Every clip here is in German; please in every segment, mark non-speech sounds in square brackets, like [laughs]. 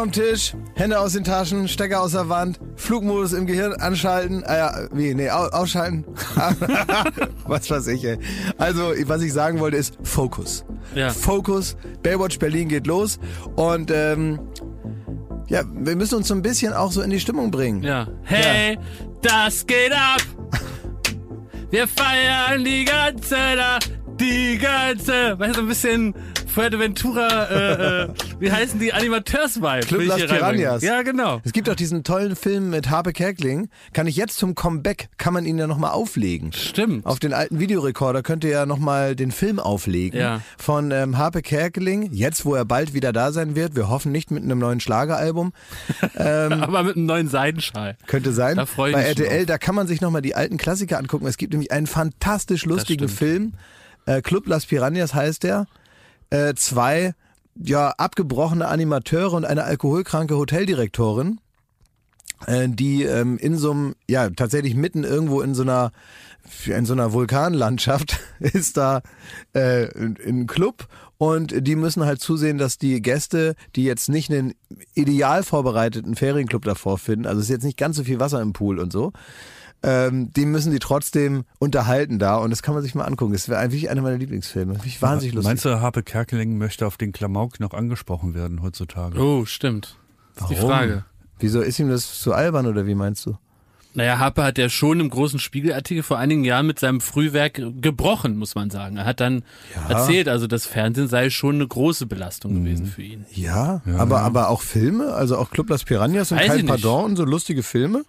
Vom Tisch, Hände aus den Taschen, Stecker aus der Wand, Flugmodus im Gehirn anschalten, äh, ja, wie, nee, au ausschalten. [laughs] [laughs] was weiß ich, ey. Also, was ich sagen wollte ist Fokus. Ja. Fokus, Baywatch Berlin geht los und ähm, ja, wir müssen uns so ein bisschen auch so in die Stimmung bringen. Ja. Hey, das geht ab! Wir feiern die ganze Nacht, die ganze, weißt du, so ein bisschen Fuerteventura, äh, äh, wie heißen die Animateurs-Vibe? Club Las. Piranhas. Ja, genau. Es gibt auch diesen tollen Film mit Harpe Kerkeling. Kann ich jetzt zum Comeback, kann man ihn ja nochmal auflegen. Stimmt. Auf den alten Videorekorder könnt ihr ja nochmal den Film auflegen Ja. von ähm, Harpe Kerkeling. Jetzt, wo er bald wieder da sein wird. Wir hoffen nicht mit einem neuen Schlageralbum. [laughs] Aber mit einem neuen Seidenschal. Könnte sein. Da freu ich Bei mich RTL, da kann man sich nochmal die alten Klassiker angucken. Es gibt nämlich einen fantastisch lustigen. Film. Äh, Club Las Piranhas heißt der. Äh, zwei ja, abgebrochene Animateure und eine alkoholkranke Hoteldirektorin, äh, die ähm, in so einem, ja, tatsächlich mitten irgendwo in so einer in so einer Vulkanlandschaft [laughs] ist da äh, ein Club. Und die müssen halt zusehen, dass die Gäste, die jetzt nicht einen ideal vorbereiteten Ferienclub davor finden, also ist jetzt nicht ganz so viel Wasser im Pool und so, ähm, die müssen die trotzdem unterhalten da und das kann man sich mal angucken. Das wäre eigentlich einer meiner Lieblingsfilme. Finde ich wahnsinnig lustig. Meinst du, Harpe Kerkeling möchte auf den Klamauk noch angesprochen werden heutzutage? Oh, stimmt. Das ist die Warum? Frage. Wieso ist ihm das zu albern oder wie meinst du? Naja, Harpe hat ja schon im großen Spiegelartikel vor einigen Jahren mit seinem Frühwerk gebrochen, muss man sagen. Er hat dann Ja. erzählt, also das Fernsehen sei schon eine große Belastung Mhm. gewesen für ihn. Ja, aber, aber auch Filme, also auch Club Las Piranhas und Weiß kein. Pardon und so lustige Filme.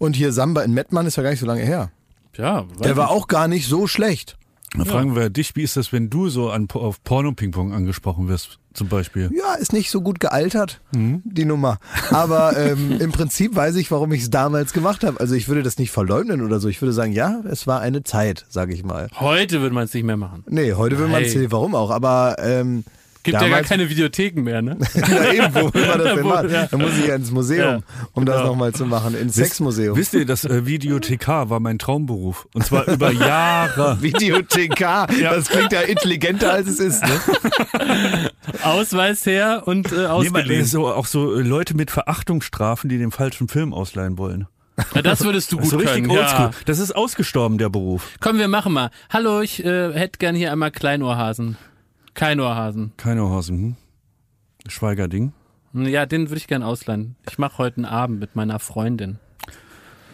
Und hier Samba in Mettmann ist ja gar nicht so lange her. Ja, Der war auch gar nicht so schlecht. Dann fragen wir dich, wie ist das, wenn du so an, auf Porno-Ping-Pong angesprochen wirst, zum Beispiel? Ja, ist nicht so gut gealtert, Mhm. die Nummer. Aber ähm, [laughs] im Prinzip weiß ich, warum ich es damals gemacht habe. Also ich würde das nicht verleugnen oder so. Ich würde sagen, ja, es war eine Zeit, sage ich mal. Heute würde man es nicht mehr machen. Nee, heute will man es sehen, warum auch. Aber ähm, Gibt ja gar damals- keine Videotheken mehr, ne? [laughs] ja, eben, wo will man das [laughs] denn machen? ja. Da muss ich ja ins Museum, Ja, um das genau. nochmal zu machen. Ins Sexmuseum. Wisst ihr, das äh, Videothekar war mein Traumberuf. Und zwar über [laughs] Jahre. Videothekar. Das klingt ja intelligenter, als es ist. Ne? Ausweis her und äh, Nee, ausgeliehen. so, auch so äh, Leute mit Verachtungsstrafen, die den falschen Film ausleihen wollen. Ja, das würdest du Das ist gut so richtig können. oldschool. Ja. Das ist ausgestorben, der Beruf. Komm, wir machen mal. Hallo, ich äh, hätte gern hier einmal Kleinohrhasen. Kein Ohrhasen. Keine Hosen. Hm? Schweigerding. Ja, den würde ich gern ausleihen. Ich mache heute einen Abend mit meiner Freundin.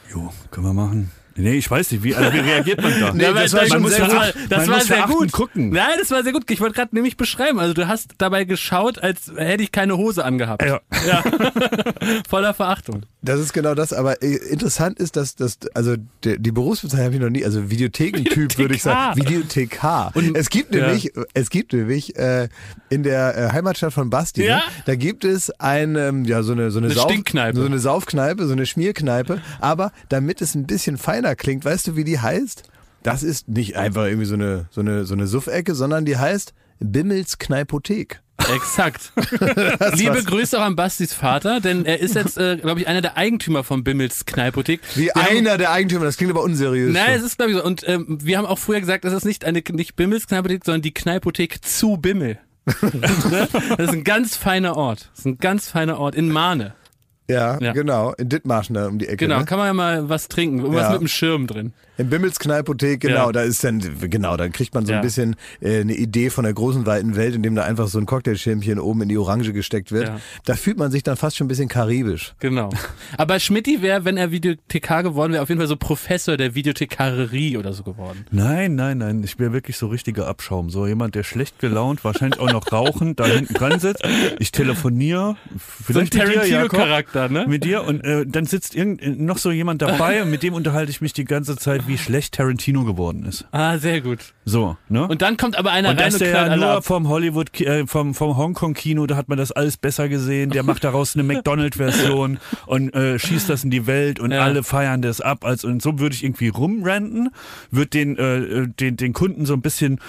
Jo, können wir machen. Nee, ich weiß nicht, wie, also wie reagiert man da? [laughs] Nee, Ja, weil das war das sehr war, gut. Das Man war muss sehr gut. gucken. Nein, das war sehr gut. Ich wollte gerade nämlich beschreiben. Also du hast dabei geschaut, als hätte ich keine Hose angehabt. Ja. [laughs] Voller Verachtung. Das ist genau das, aber äh, interessant ist, dass das, also die, die Berufsbezeichnung habe ich noch nie, also Videothekentyp würde ich sagen. Videothekar. Und- es gibt ja. nämlich, es gibt nämlich äh, in der äh, Heimatstadt von Basti, Ja. ne, da gibt es ein, ähm, ja so eine so eine, Eine Sauf, Stinkkneipe. so eine Saufkneipe, so eine Schmierkneipe. Aber damit es ein bisschen feiner klingt, weißt du, wie die heißt? Das ist nicht einfach irgendwie so eine so eine so eine Suffecke, sondern die heißt Bimmels Kneipothek. Exakt. [laughs] Liebe Grüße auch an Bastis Vater, denn er ist jetzt, äh, glaube ich, einer der Eigentümer von Bimmels Kneipothek. Wie Wir haben- einer der Eigentümer, das klingt aber unseriös. Nein, es ist glaube ich so. Und ähm, wir haben auch früher gesagt, das ist nicht eine nicht Bimmels Kneipothek, sondern die Kneipothek zu Bimmel. [laughs] Ne? das ist ein ganz feiner Ort. Das ist ein ganz feiner Ort in Mahne. Ja, Ja. genau. In Dithmarschen da um die Ecke. Genau, Ne? kann man ja mal was trinken. Irgendwas Ja. mit einem Schirm drin. Im Bimmels Kneipothek, genau, Ja. da ist dann, genau, dann kriegt man so ein Ja. bisschen äh, eine Idee von der großen, weiten Welt, indem da einfach so ein Cocktailschirmchen oben in die Orange gesteckt wird. Ja. Da fühlt man sich dann fast schon ein bisschen karibisch. Genau. Aber Schmidti wäre, wenn er Videothekar geworden wäre, auf jeden Fall so Professor der Videothekarerie oder so geworden. Nein, nein, nein. Ich wäre wirklich so richtiger Abschaum. So jemand, der schlecht gelaunt, wahrscheinlich auch noch rauchend, da hinten dran sitzt. Ich telefoniere. So ein Vielleicht mit dir, Jakob, Tarantino-Charakter, ne? Mit dir und äh, dann sitzt irgend, noch so jemand dabei und mit dem unterhalte ich mich die ganze Zeit, wie schlecht Tarantino geworden ist. Ah, sehr gut. So, ne? Und dann kommt aber einer Und rein und der knallt ja nur vom Hollywood, äh, vom, vom Hongkong-Kino, da hat man das alles besser gesehen. Der macht daraus eine [laughs] McDonald-Version und äh, schießt das in die Welt und Ja. alle feiern das ab. Also, und so würde ich irgendwie rumrenten, würde den, äh, den, den Kunden so ein bisschen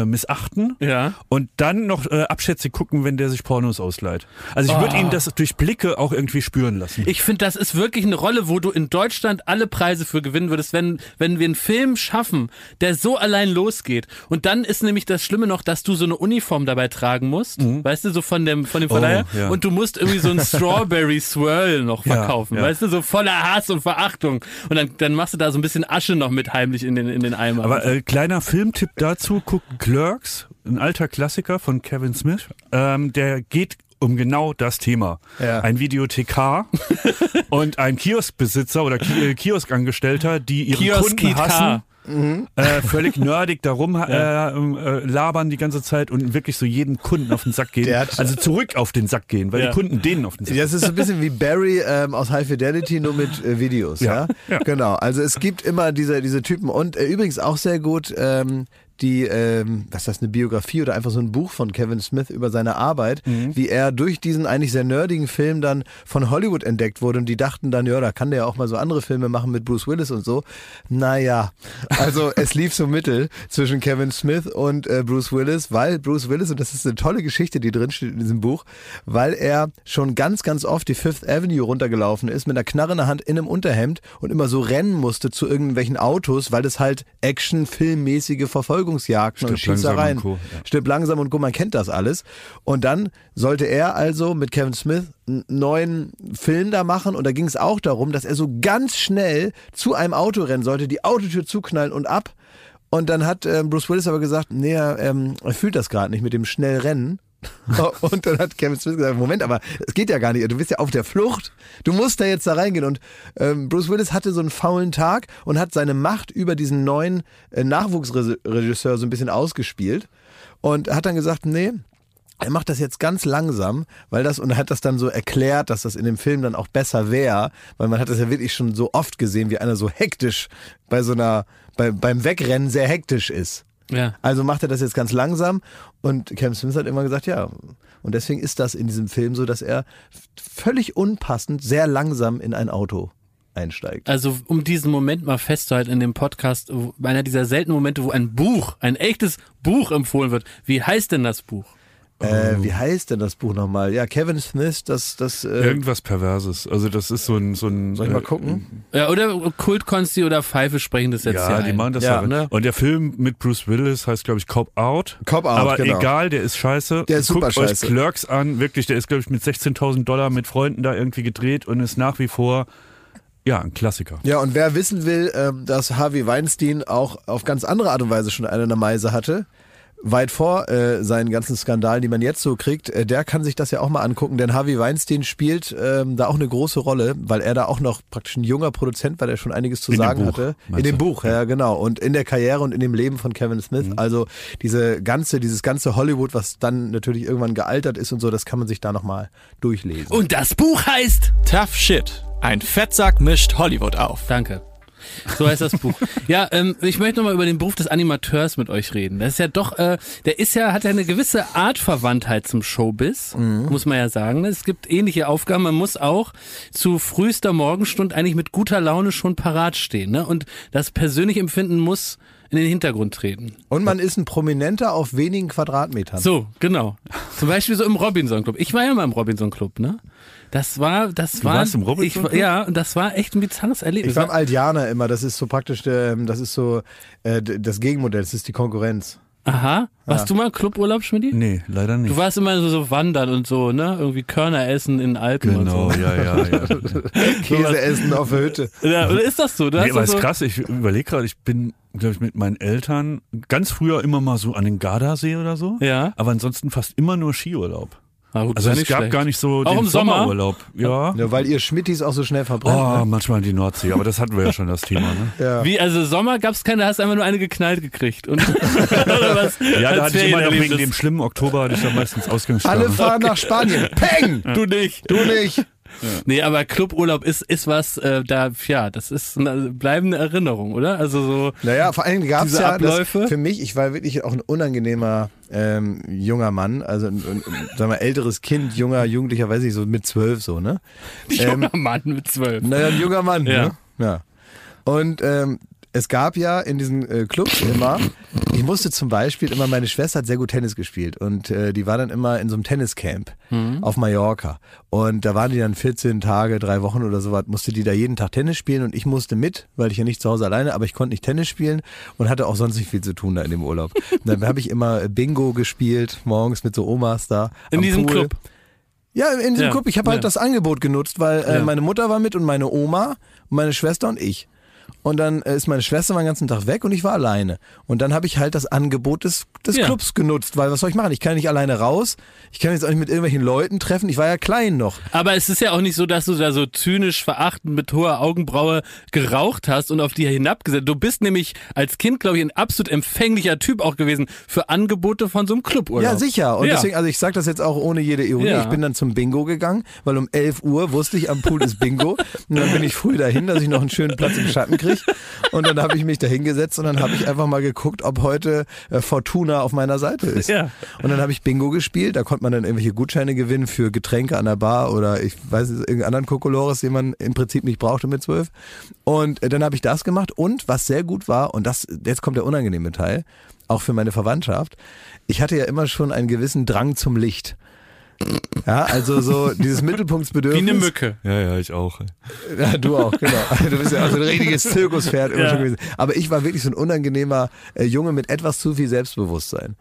äh, missachten Ja. und dann noch äh, abschätzig gucken, wenn der sich Pornos ausleiht. Also ich würde Oh. ihn das durch Blicke auch irgendwie spüren lassen. Ich finde, das ist wirklich eine Rolle, wo du in Deutschland alle Preise für gewinnen würdest, wenn, wenn wir einen Film schaffen, der so allein losgeht. Und dann ist nämlich das Schlimme noch, dass du so eine Uniform dabei tragen musst, weißt du, so von dem, von dem Verleiher. Mhm. Oh, ja. Und du musst irgendwie so einen [laughs] Strawberry Swirl noch verkaufen, ja. weißt du, so voller Hass und Verachtung. Und dann, dann machst du da so ein bisschen Asche noch mit heimlich in den, in den Eimer. Aber äh, kleiner Filmtipp dazu, guck Clerks, ein alter Klassiker von Kevin Smith. Ähm, der geht um genau das Thema. Ja. Ein Videothekar [laughs] und ein Kioskbesitzer oder äh, Kioskangestellter, die ihren Kunden Kioskikar. hassen. Äh, völlig nerdig darum [laughs] äh, äh, labern die ganze Zeit und wirklich so jeden Kunden auf den Sack gehen. Hat- also zurück auf den Sack gehen, weil Ja. die Kunden denen auf den Sack Das ist so ein bisschen wie Barry ähm, aus High Fidelity, nur mit äh, Videos. Ja, Ja, ja. genau. Also es gibt immer diese, diese Typen und äh, übrigens auch sehr gut ähm, die, ähm, was ist das, eine Biografie oder einfach so ein Buch von Kevin Smith über seine Arbeit, wie er durch diesen eigentlich sehr nerdigen Film dann von Hollywood entdeckt wurde und die dachten dann, ja, da kann der ja auch mal so andere Filme machen mit Bruce Willis und so. Naja, also [laughs] es lief so mittel zwischen Kevin Smith und äh, Bruce Willis, weil Bruce Willis, und das ist eine tolle Geschichte, die drin steht in diesem Buch, weil er schon ganz, ganz oft die Fifth Avenue runtergelaufen ist mit einer Knarre in der Hand in einem Unterhemd und immer so rennen musste zu irgendwelchen Autos, weil das halt Action-filmmäßige Verfolgungsjagden und Stirb langsam Schießereien. und Co., ja. Stirb langsam und Co. Man kennt das alles. Und dann sollte er also mit Kevin Smith einen neuen Film da machen und da ging es auch darum, dass er so ganz schnell zu einem Auto rennen sollte, die Autotür zuknallen und ab. Und dann hat ähm, Bruce Willis aber gesagt, nee, er, ähm, er fühlt das gerade nicht mit dem schnell Rennen. [laughs] und dann hat Kevin Smith gesagt, Moment, aber es geht ja gar nicht, du bist ja auf der Flucht, du musst da jetzt da reingehen. Und ähm, Bruce Willis hatte so einen faulen Tag und hat seine Macht über diesen neuen äh, Nachwuchsregisseur so ein bisschen ausgespielt und hat dann gesagt, nee, er macht das jetzt ganz langsam, weil das, und er hat das dann so erklärt, dass das in dem Film dann auch besser wäre, weil man hat das ja wirklich schon so oft gesehen, wie einer so hektisch bei so einer, bei, beim Wegrennen sehr hektisch ist. Ja. Also macht er das jetzt ganz langsam und Kevin Smith hat immer gesagt, ja. Und deswegen ist das in diesem Film so, dass er völlig unpassend sehr langsam in ein Auto einsteigt. Also um diesen Moment mal festzuhalten in dem Podcast, einer dieser seltenen Momente, wo ein Buch, ein echtes Buch empfohlen wird. Wie heißt denn das Buch? Äh, wie heißt denn das Buch nochmal? Ja, Kevin Smith, das, das, äh, Irgendwas Perverses. Also das ist so ein... So ein soll ich mal äh, gucken? Ja, oder Kultkonsti oder Pfeife sprechen das jetzt Ja, hier die ein. machen das Ja, ne? Und der Film mit Bruce Willis heißt, glaube ich, Cop Out. Cop Out, Aber genau. egal, der ist scheiße. Der ist super Guckt scheiße. euch Clerks an. Wirklich, der ist, glaube ich, mit 16.000 Dollar mit Freunden da irgendwie gedreht und ist nach wie vor, ja, ein Klassiker. Ja, und wer wissen will, ähm, dass Harvey Weinstein auch auf ganz andere Art und Weise schon eine Meise hatte, weit vor äh, seinen ganzen Skandalen, die man jetzt so kriegt, äh, der kann sich das ja auch mal angucken, denn Harvey Weinstein spielt ähm, da auch eine große Rolle, weil er da auch noch praktisch ein junger Produzent, weil er schon einiges zu In sagen Buch, hatte. In dem du? Buch, ja genau. Und in der Karriere und in dem Leben von Kevin Smith. Mhm. Also diese ganze, dieses ganze Hollywood, was dann natürlich irgendwann gealtert ist und so, das kann man sich da nochmal durchlesen. Und das Buch heißt. Tough Shit. Ein Fettsack mischt Hollywood auf. Danke. So heißt das Buch. Ja, ähm, ich möchte nochmal über den Beruf des Animateurs mit euch reden. Das ist ja doch, äh, der ist ja, hat ja eine gewisse Art Verwandtheit zum Showbiz, muss man ja sagen. Es gibt ähnliche Aufgaben. Man muss auch zu frühester Morgenstund eigentlich mit guter Laune schon parat stehen. Ne? Und das persönliche Empfinden muss in den Hintergrund treten. Und man ist ein Prominenter auf wenigen Quadratmetern. So, genau. Zum Beispiel so im Robinson Club. Ich war ja mal im Robinson Club, ne? Das war, das war. warst im Robinson ich, Club? Ja, und das war echt ein bizarres Erlebnis. Ich war im Aldianer immer, das ist so praktisch, der, das ist so äh, das Gegenmodell, das ist die Konkurrenz. Aha. Warst du mal Cluburlaub, Schmidt? Nee, leider nicht. Du warst immer so, so wandern und so, ne? Irgendwie Körner essen in Alpen genau, und so. ja, ja, [laughs] ja. Käse essen auf der Hütte. Ja, oder ist das so? Du nee, aber doch ist so krass, ich überlege gerade, ich bin, glaube ich, mit meinen Eltern ganz früher immer mal so an den Gardasee oder so. Ja. Aber ansonsten fast immer nur Skiurlaub. Na gut, Also es gab schlecht. gar nicht so Auch den im Sommer? Sommerurlaub. Ja. [laughs] Ja, weil ihr Schmittis auch so schnell verbrennt. Oh, ne? manchmal die Nordsee, aber das hatten wir ja schon das Thema, ne? ja. Wie, also Sommer gab's keine, da hast du einfach nur eine geknallt gekriegt. Und, [laughs] oder was? Ja, da hatte ich immer noch wegen dem schlimmen Oktober hatte ich dann meistens Ausgangssperre. Alle fahren nach Spanien. [laughs] Peng! Du nicht. Du nicht. Nee, aber Cluburlaub ist, ist was, äh, da, ja, das ist eine bleibende Erinnerung, oder? Also so. Naja, vor allem gab es ja Abläufe? Das, für mich, ich war wirklich auch ein unangenehmer ähm, junger Mann, also ein, ein, sagen wir, älteres Kind, junger, jugendlicher, weiß ich, so mit zwölf so, ne? [laughs] Junger Mann mit zwölf. Naja, ein junger Mann, Ja. ne? Ja. Und ähm, es gab ja in diesen äh, Clubs immer, ich musste zum Beispiel immer, meine Schwester hat sehr gut Tennis gespielt und äh, die war dann immer in so einem Tenniscamp auf Mallorca. Und da waren die dann 14 Tage, drei Wochen oder sowas, musste die da jeden Tag Tennis spielen und ich musste mit, weil ich ja nicht zu Hause alleine, aber ich konnte nicht Tennis spielen und hatte auch sonst nicht viel zu tun da in dem Urlaub. Und dann habe ich immer Bingo gespielt, morgens mit so Omas da. In diesem Pool. Club. Ja, in diesem Ja, Club. Ich habe halt ja. das Angebot genutzt, weil äh, Ja. meine Mutter war mit und meine Oma und meine Schwester und ich. Und dann äh, ist meine Schwester den ganzen Tag weg und ich war alleine. Und dann habe ich halt das Angebot des, des Ja. Clubs genutzt, weil was soll ich machen? Ich kann nicht alleine raus. Ich kann jetzt auch nicht mit irgendwelchen Leuten treffen. Ich war ja klein noch. Aber es ist ja auch nicht so, dass du da so zynisch verachtend mit hoher Augenbraue geraucht hast und auf die hinabgesetzt. Du bist nämlich als Kind, glaube ich, ein absolut empfänglicher Typ auch gewesen für Angebote von so einem Cluburlaub. Ja, sicher. Und Ja. deswegen, also ich sage das jetzt auch ohne jede Ironie. Ja. Ich bin dann zum Bingo gegangen, weil um 11 Uhr wusste ich, am Pool ist Bingo. [laughs] und dann bin ich früh dahin, dass ich noch einen schönen Platz im Schatten kriege. Und dann habe ich mich da hingesetzt und dann habe ich einfach mal geguckt, ob heute äh, Fortuna auf meiner Seite ist. Ja. Und dann habe ich Bingo gespielt. Da konnte man dann irgendwelche Gutscheine gewinnen für Getränke an der Bar oder ich weiß nicht, irgendeinen anderen Kokolores, den man im Prinzip nicht brauchte mit zwölf. Und äh, dann habe ich das gemacht. Und was sehr gut war, und das, jetzt kommt der unangenehme Teil, auch für meine Verwandtschaft. Ich hatte ja immer schon einen gewissen Drang zum Licht. Ja, also so dieses Wie Mittelpunktsbedürfnis. eine Mücke. Ja, ja, ich auch. Ja, du auch, genau. Du bist ja auch so ein richtiges Zirkuspferd immer Ja. schon gewesen. Aber ich war wirklich so ein unangenehmer äh, Junge mit etwas zu viel Selbstbewusstsein.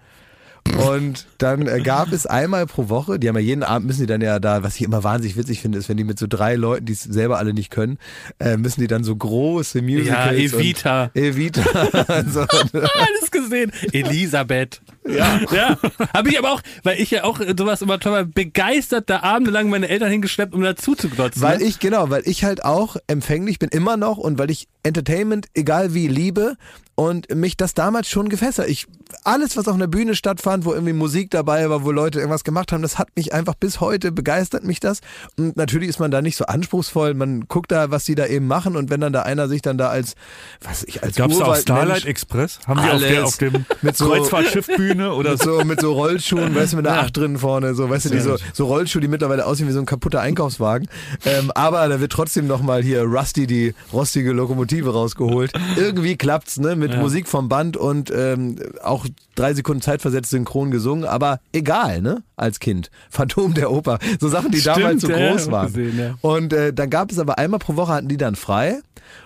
Und dann äh, gab es einmal pro Woche, die haben ja jeden Abend, müssen die dann ja da, was ich immer wahnsinnig witzig finde, ist, wenn die mit so drei Leuten, die es selber alle nicht können, äh, müssen die dann so große Musicals. Ja, Evita. Evita. [laughs] so, [laughs] Alles gesehen. Elisabeth. Ja. ja. Habe ich aber auch, weil ich ja auch sowas immer toll war, begeistert da abendelang meine Eltern hingeschleppt, um dazu zu glotzen. Weil ne? ich, genau, weil ich halt auch empfänglich bin, immer noch und weil ich Entertainment, egal wie, liebe und mich das damals schon gefesselt. Ich, alles, was auf einer Bühne stattfand, wo irgendwie Musik dabei war, wo Leute irgendwas gemacht haben, das hat mich einfach bis heute begeistert mich das. Und natürlich ist man da nicht so anspruchsvoll. Man guckt da, was die da eben machen und wenn dann da einer sich dann da als, was ich, als Gab's da auch Starlight Express? Haben die auf, der, auf dem [laughs] Mit so- Kreuzfahrtschiffbühne oder mit so? mit so Rollschuhen, weißt du, mit einer Acht drin vorne, so, weißt du, die so, so Rollschuhe, die mittlerweile aussehen wie so ein kaputter Einkaufswagen. Ähm, aber da wird trotzdem nochmal hier Rusty die rostige Lokomotive rausgeholt. Irgendwie klappt's, ne, mit Musik vom Band und ähm, auch drei Sekunden zeitversetzt synchron gesungen, aber egal, ne, als Kind. [laughs] Phantom der Oper. So Sachen, die Stimmt, damals so ja, groß ja, waren. gesehen, ja. Und äh, dann gab es aber einmal pro Woche hatten die dann frei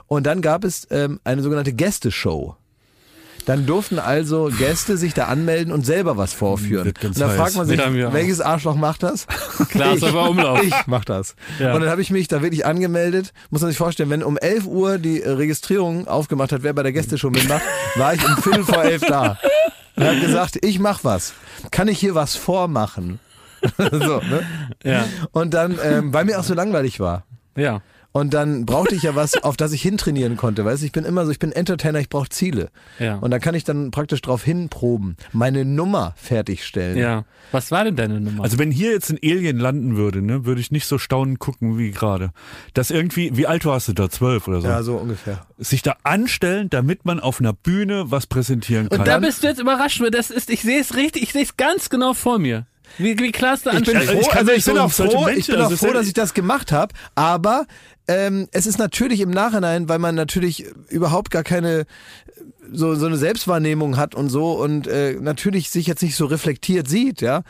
und dann gab es ähm, eine sogenannte Gästeshow. Dann durften also Gäste sich da anmelden und selber was vorführen. Und da heiß. fragt man sich, welches Arschloch macht das? [laughs] Ich, aber Umlauf. Ich mach das. Ja. Und dann habe ich mich da wirklich angemeldet. Muss man sich vorstellen, wenn um 11 Uhr die äh, Registrierung aufgemacht hat, wer bei der Gästeshow mitmacht, [laughs] war ich um Viertel vor elf da. Und habe gesagt, ich mach was. Kann ich hier was vormachen? [laughs] so, ne? Ja. Und dann, ähm, weil mir auch so langweilig war. Ja. Und dann brauchte ich ja was, [laughs] auf das ich hintrainieren konnte. Weißt du, ich bin immer so, ich bin Entertainer, ich brauche Ziele. Ja. Und dann kann ich dann praktisch drauf hinproben, meine Nummer fertigstellen. Ja. Was war denn deine Nummer? Also wenn hier jetzt ein Alien landen würde, ne, würde ich nicht so staunend gucken wie gerade. Das irgendwie, wie alt warst du da? Zwölf oder so? Ja, so ungefähr. Sich da anstellen, damit man auf einer Bühne was präsentieren kann. und da bist du jetzt überrascht, weil das ist, ich sehe es richtig, ich sehe es ganz genau vor mir. Wie, wie Klaas da Ich bin anstellt. Also froh, ich kann also ich bin so auch froh, ich bin auch also froh, ist dass ich das gemacht habe, aber ähm, es ist natürlich im Nachhinein, weil man natürlich überhaupt gar keine so, so eine Selbstwahrnehmung hat und so und äh, natürlich sich jetzt nicht so reflektiert sieht, ja,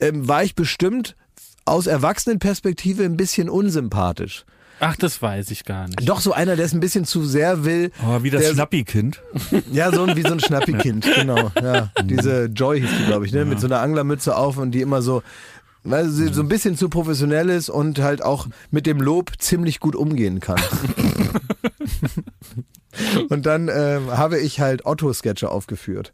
ähm, war ich bestimmt aus Erwachsenenperspektive ein bisschen unsympathisch. Ach, das weiß ich gar nicht. Doch so einer, der es ein bisschen zu sehr will. Oh, wie das der, Schnappi-Kind. Ja, so ein, wie so ein [laughs] Schnappi-Kind, genau. Ja. Diese Joy hieß die, glaube ich, ne? mit so einer Anglermütze auf und die immer so, weil sie so ein bisschen zu professionell ist und halt auch mit dem Lob ziemlich gut umgehen kann. [laughs] [laughs] und dann ähm, habe ich halt Otto-Sketche aufgeführt.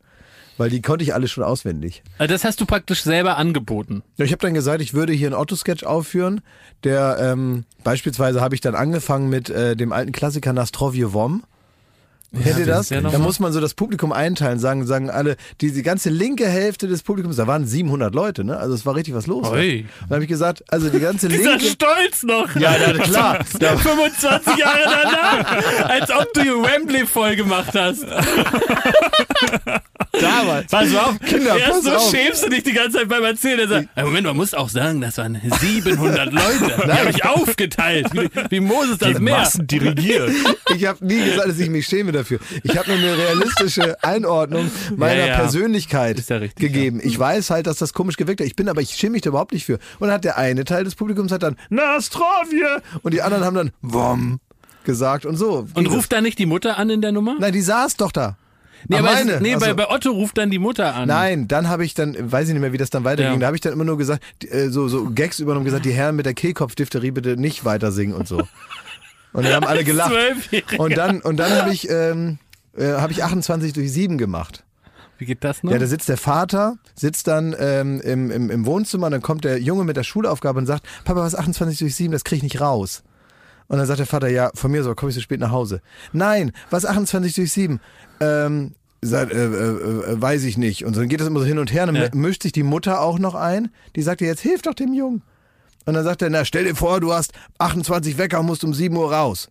Weil die konnte ich alle schon auswendig. Also Das hast du praktisch selber angeboten. Ja, ich habe dann gesagt, ich würde hier einen Otto-Sketch aufführen. Der ähm, beispielsweise habe ich dann angefangen mit äh, dem alten Klassiker Nastrovje Vom. Kennt ihr das ja da muss man so das Publikum einteilen, sagen, sagen alle, die, die ganze linke Hälfte des Publikums, da waren 700 Leute, ne? Also es war richtig was los. Und dann habe ich gesagt, also die ganze [laughs] Dieser linke... Stolz noch. Ja, na, klar. [laughs] Da, 25 Jahre danach, als ob du die Wembley voll gemacht hast. [laughs] damals. Pass auf, [laughs] Kinder, erst so auf. schämst du dich die ganze Zeit beim Erzählen. Er sagt, "Ja, Moment, man muss auch sagen, das waren 700 Leute. [laughs] Die habe ich aufgeteilt, wie, wie Moses das Die Meer. Massen dirigiert. [laughs] Ich habe nie gesagt, dass ich mich schäme dafür. Ich habe nur eine realistische Einordnung meiner Ja, ja. Persönlichkeit ja richtig, gegeben. Ich weiß halt, dass das komisch gewirkt hat. Ich bin aber, ich schäme mich da überhaupt nicht für. Und dann hat der eine Teil des Publikums hat dann Nastrovje und die anderen haben dann Wom gesagt und so. Und ruft da nicht die Mutter an in der Nummer? Nein, die saß doch da. Nee, Ah, aber meine. es, nee Ach bei, bei Otto ruft dann die Mutter an. Nein, dann habe ich dann, weiß ich nicht mehr, wie das dann weiterging, Ja. da habe ich dann immer nur gesagt, äh, so, so Gags übernommen, gesagt, die Herren mit der Kehlkopfdiphtherie bitte nicht weiter singen und so. Und dann haben alle [laughs] gelacht. Und dann, und dann habe ich, ähm, äh, habe ich 28 durch 7 gemacht. Wie geht das noch? Ja, da sitzt der Vater, sitzt dann ähm, im, im, im Wohnzimmer und dann kommt der Junge mit der Schulaufgabe und sagt, Papa, was ist 28 durch 7, das kriege ich nicht raus. Und dann sagt der Vater, ja, von mir so, komme ich so spät nach Hause. Nein, was ist 28 durch 7? Ähm, sagt, äh, äh, äh, weiß ich nicht. Und dann geht das immer so hin und her. Dann Ja. mischt sich die Mutter auch noch ein. Die sagt dir, jetzt hilf doch dem Jungen. Und dann sagt er, na, stell dir vor, du hast 28 Wecker und musst um 7 Uhr raus.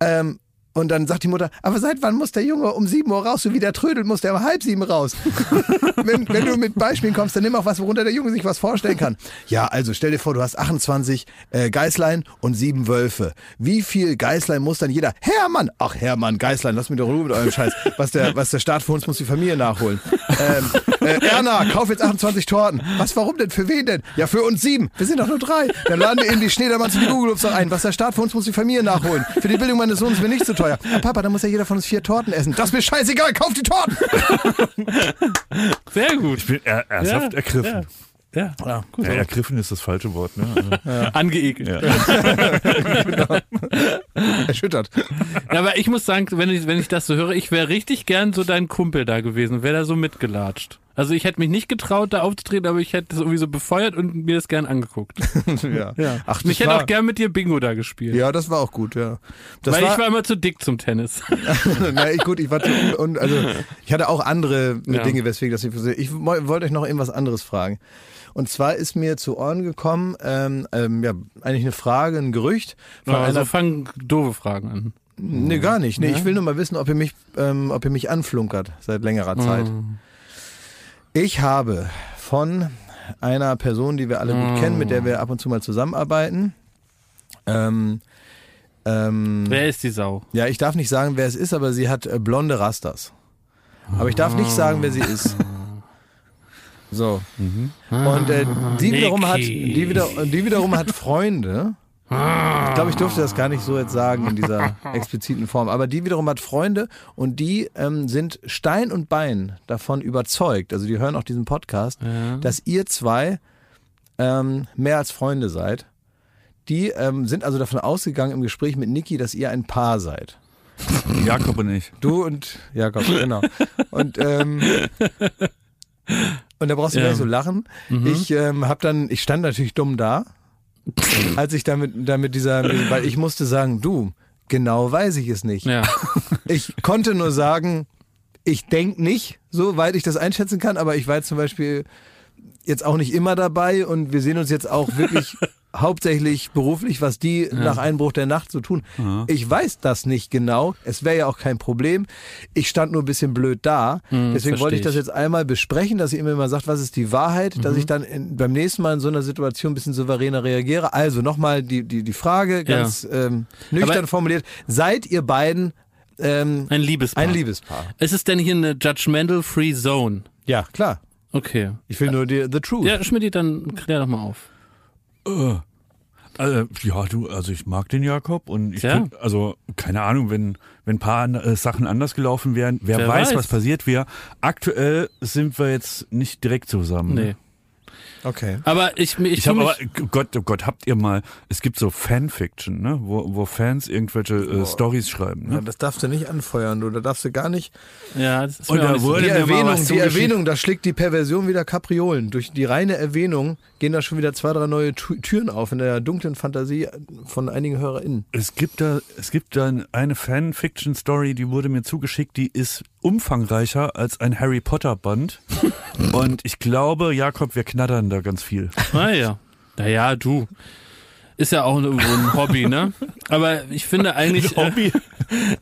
Ähm, und dann sagt die Mutter, aber seit wann muss der Junge um 7 Uhr raus? So wie der trödelt, muss der um halb sieben raus. [laughs] wenn, wenn du mit Beispielen kommst, dann nimm auch was, worunter der Junge sich was vorstellen kann. Ja, also stell dir vor, du hast 28 äh, Geißlein und sieben Wölfe. Wie viel Geißlein muss dann jeder? Hermann! Ach, Hermann, Geißlein, lass mich doch Ruhe mit eurem Scheiß. Was der, was der Staat für uns muss die Familie nachholen. Ähm, äh, Erna, kauf jetzt 28 Torten. Was, warum denn? Für wen denn? Ja, für uns sieben. Wir sind doch nur drei. Dann laden wir eben die Schneedermanns und die Google ein. Was der Staat für uns muss die Familie nachholen. Für die Bildung meines Sohnes ist mir nicht zu teuer. Ah, Papa, dann muss ja jeder von uns vier Torten essen. Das ist mir scheißegal, kauf die Torten! [laughs] Sehr gut. Ich bin er, ernsthaft Ja, ergriffen. Ja, Ja, gut. Ja, ergriffen ist das falsche Wort. Ne? Also, [laughs] angeekelt. ja. [laughs] Erschüttert. Ja, aber ich muss sagen, wenn ich, wenn ich das so höre, ich wäre richtig gern so dein Kumpel da gewesen, wäre da so mitgelatscht. Also ich hätte mich nicht getraut, da aufzutreten, aber ich hätte das irgendwie so befeuert und mir das gern angeguckt. [laughs] ja. Ach, Und ich hätte war, auch gern mit dir Bingo da gespielt. Ja, das war auch gut, ja. Das weil war, ich war immer zu dick zum Tennis. [laughs] na, ich, gut, ich war zu, und, also ich hatte auch andere Ja. Dinge, weswegen das ich Ich woll- wollte euch noch irgendwas anderes fragen. Und zwar ist mir zu Ohren gekommen, ähm, ähm, ja, eigentlich eine Frage, ein Gerücht von Also einer fangen doofe Fragen an. Nee, gar nicht. Nee, ich will nur mal wissen, ob ihr mich, ähm, ob ihr mich anflunkert seit längerer Zeit. Ich habe von einer Person, die wir alle gut kennen, mit der wir ab und zu mal zusammenarbeiten. Ähm, ähm, Wer ist die Sau? ja, ich darf nicht sagen, wer es ist, aber sie hat äh, blonde Rastas. Aber ich darf nicht sagen, wer sie ist. So. Und äh, die wiederum hat, die, wieder, die wiederum hat Freunde. Ich glaube, ich durfte das gar nicht so jetzt sagen in dieser [laughs] expliziten Form. Aber die wiederum hat Freunde und die ähm, sind Stein und Bein davon überzeugt, also die hören auch diesen Podcast, dass ihr zwei ähm, mehr als Freunde seid. Die ähm, sind also davon ausgegangen im Gespräch mit Niki, dass ihr ein Paar seid. [laughs] Jakob und ich. Du und Jakob, [laughs] genau. Und, ähm, und da brauchst du Ja. gar nicht so lachen. Ich ähm, hab dann, ich stand natürlich dumm da, [laughs] als ich damit, damit dieser, weil ich musste sagen, du, genau weiß ich es nicht. Ja. [laughs] Ich konnte nur sagen, ich denk nicht, soweit ich das einschätzen kann, aber ich war jetzt zum Beispiel jetzt auch nicht immer dabei und wir sehen uns jetzt auch wirklich [laughs] hauptsächlich beruflich, was die nach Einbruch der Nacht so tun. Ich weiß das nicht genau. Es wäre ja auch kein Problem. Ich stand nur ein bisschen blöd da. Deswegen versteh wollte ich das jetzt einmal besprechen, dass ihr immer mal sagt, was ist die Wahrheit, dass ich dann in, beim nächsten Mal in so einer Situation ein bisschen souveräner reagiere. Also nochmal die, die, die Frage, ganz ähm, nüchtern Aber- formuliert. Seid ihr beiden ähm, Ein Liebespaar. ein Liebespaar? Ist es denn hier eine Judgmental Free Zone? Ja, klar. Okay. Ich will nur die, the truth. Ja, Schmidt, dann klär doch mal auf. Äh, ja, du, also ich mag den Jakob und ich Ja. bin, also keine Ahnung, wenn wenn ein paar äh, Sachen anders gelaufen wären, wer, Wer weiß, weiß. was passiert wäre. Aktuell sind wir jetzt nicht direkt zusammen. Nee. Okay. Aber ich, ich, Ich habe aber, Gott, oh Gott, habt ihr mal, es gibt so Fanfiction, ne, wo, wo Fans irgendwelche äh, Stories schreiben, Ja, ne? das darfst du nicht anfeuern, du. Da darfst du gar nicht. ja, das ist Und da wurde- Die Erwähnung, die. Erwähnung, da schlägt die Perversion wieder Kapriolen. Durch die reine Erwähnung gehen da schon wieder zwei, drei neue Tü- Türen auf in der dunklen Fantasie von einigen HörerInnen. Es gibt da, es gibt da eine Fanfiction-Story, die wurde mir zugeschickt, die ist umfangreicher als ein Harry Potter Band. [laughs] und ich glaube, Jakob, wir knattern da ganz viel. Ah ja. Naja, du. Ist ja auch irgendwo ein Hobby, ne? Aber ich finde eigentlich, [laughs] äh, Hobby?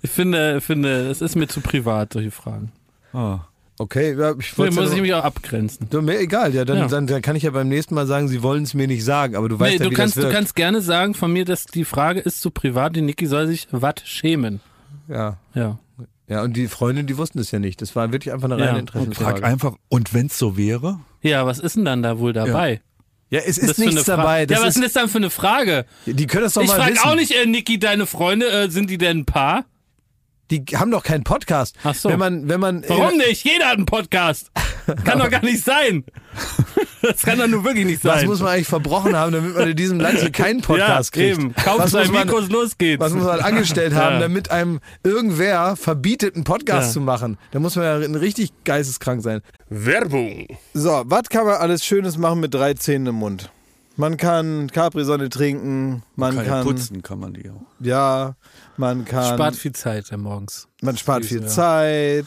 ich finde, finde, es ist mir zu privat, solche Fragen. Ah. Okay, ja, ich wollte muss ich ja mich auch abgrenzen. nur, mir egal, ja dann, Ja. Dann, dann kann ich ja beim nächsten Mal sagen, Sie wollen es mir nicht sagen, aber du weißt Nee, ja, du wie kannst, das du wirkt. kannst gerne sagen von mir, dass die Frage ist zu privat, die Niki soll sich Watt schämen. ja. Ja. Ja, und die Freundin, die wussten es ja nicht. Das war wirklich einfach eine Ja, reine und Frag Interessensfrage. einfach, und wenn's so wäre? Ja, was ist denn dann da wohl dabei? Ja, es ist nichts dabei. Das ja, was ist denn das dann für eine Frage? die können das doch Ich mal frage wissen. auch nicht, äh, Niki, deine Freunde, äh, sind die denn ein Paar? Die haben doch keinen Podcast. Ach so. Wenn man, wenn man, Warum nicht? Jeder hat einen Podcast. Kann doch gar nicht sein. [laughs] Das kann doch nur wirklich nicht sein. Was muss man eigentlich verbrochen haben, damit man in diesem Land hier keinen [laughs] Podcast ja, kriegt? Eben. Kauf was zwei muss man, Mikros, los geht's. was muss man angestellt haben, Ja. damit einem irgendwer verbietet, einen Podcast Ja. zu machen? Da muss man ja richtig geisteskrank sein. Werbung. So, was kann man alles Schönes machen mit drei Zähnen im Mund? Man kann Capri-Sonne trinken, man Kann kann, ja putzen, kann man die auch. ja, man kann, Spart viel Zeit äh, morgens. man spart viel ja. Zeit.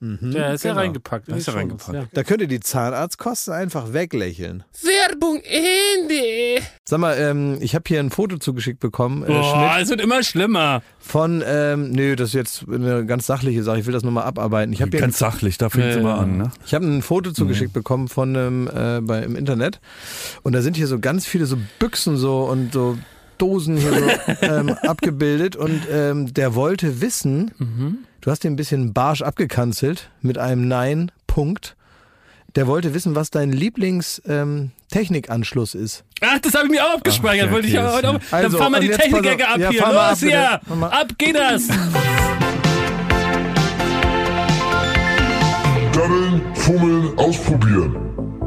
Ja, ist ja genau. reingepackt. in Da ist die er Shownotes, reingepackt. Da könnt ihr die Zahnarztkosten einfach weglächeln. Werbung Ende. Sag mal, ähm, ich habe hier ein Foto zugeschickt bekommen, äh, Boah, es wird immer schlimmer. von, ähm, nö, das ist jetzt eine ganz sachliche Sache, ich will das nochmal abarbeiten. Ich habe hier Ganz sachlich, da fängt es Ja, immer ja. an, ne? Ich habe ein Foto zugeschickt bekommen von einem äh, bei, im Internet und da sind hier so ganz viele so Büchsen so und so Dosen hier so [laughs] ähm, abgebildet und ähm, der wollte wissen, du hast den ein bisschen barsch abgekanzelt mit einem Nein, Punkt. Der wollte wissen, was dein Lieblings-Technikanschluss ist. Ach, das habe ich mir auch abgespeichert. Wollte ich auch. Käse. Dann Also, fahren wir die auf. ab Ja, hier. Los ab, hier. Ab geht das. Daddeln, fummeln, ausprobieren.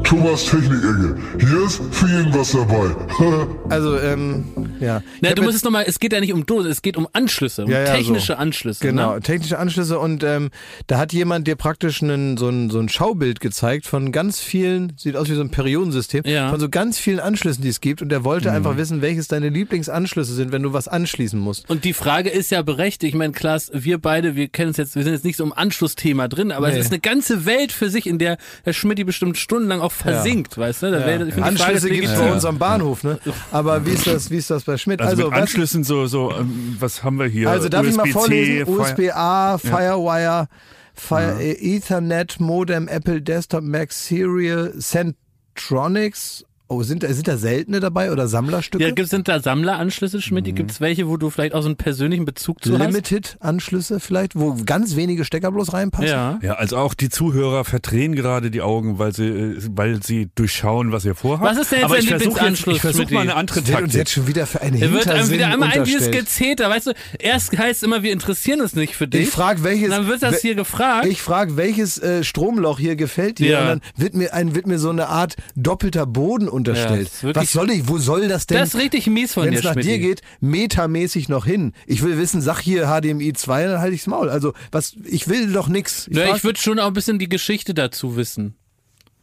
Thomas Technik-Ecke. Hier ist für jeden was dabei. [laughs] Also, ähm, ja. Na, du musst es nochmal, es geht ja nicht um Dosen, es geht um Anschlüsse, um Ja, ja, technische so. Anschlüsse. Genau, Ne? technische Anschlüsse und ähm, da hat jemand dir praktisch einen, so, ein, so ein Schaubild gezeigt von ganz vielen, sieht aus wie so ein Periodensystem, Ja. Mhm. von so ganz vielen Anschlüssen, die es gibt und der wollte einfach wissen, welches deine Lieblingsanschlüsse sind, wenn du was anschließen musst. Und die Frage ist ja berechtigt. Ich meine, Klaas, wir beide, wir kennen uns jetzt, wir sind jetzt nicht so im Anschlussthema drin, aber Nee. es ist eine ganze Welt für sich, in der Herr Schmidt die bestimmt stundenlang auch versinkt, weißt du? Da wär, ich find die Frage Anschlüsse gibt es bei uns am Bahnhof, ne? Aber wie ist das, wie ist das bei Schmidt? Also, mit was- Anschlüssen so, so, ähm, was haben wir hier? also darf ich mal vorlesen? USB-A, Firewire, Fire, äh, Ethernet, Modem, Apple Desktop, Mac Serial, Centronics Oh, sind, da- sind da seltene dabei oder Sammlerstücke? Ja, gibt, sind da Sammleranschlüsse, Schmidt? Mhm. Gibt es welche, wo du vielleicht auch so einen persönlichen Bezug zu hast? Limited-Anschlüsse vielleicht, wo ganz wenige Stecker bloß reinpassen? Ja. Ja, also auch die Zuhörer verdrehen gerade die Augen, weil sie, äh, weil sie durchschauen, was ihr vorhabt. Was ist denn jetzt Aber dein ich versuche jetzt, Lieblingsanschluss, ich versuche mal eine andere Taktik. jetzt schon wieder für einen Er wird einem wieder einmal ein dieses. Gezeter, weißt du? Erst heißt immer, wir interessieren uns nicht für dich. Ich frage, welches. Und dann wird das hier gefragt. Ich frage, welches äh, Stromloch hier gefällt dir? Ja. Und dann wird mir, ein, wird mir so eine Art doppelter Boden unterstellt. das ist wirklich- Was soll ich, wo soll das denn? das ist richtig mies von wenn dir, es nach Schmidti. dir geht, metamäßig noch hin. Ich will wissen, sag hier HDMI 2, dann halte ich's Maul. Also, was, ich will doch nix. Ja, frag- ich würde schon auch ein bisschen die Geschichte dazu wissen.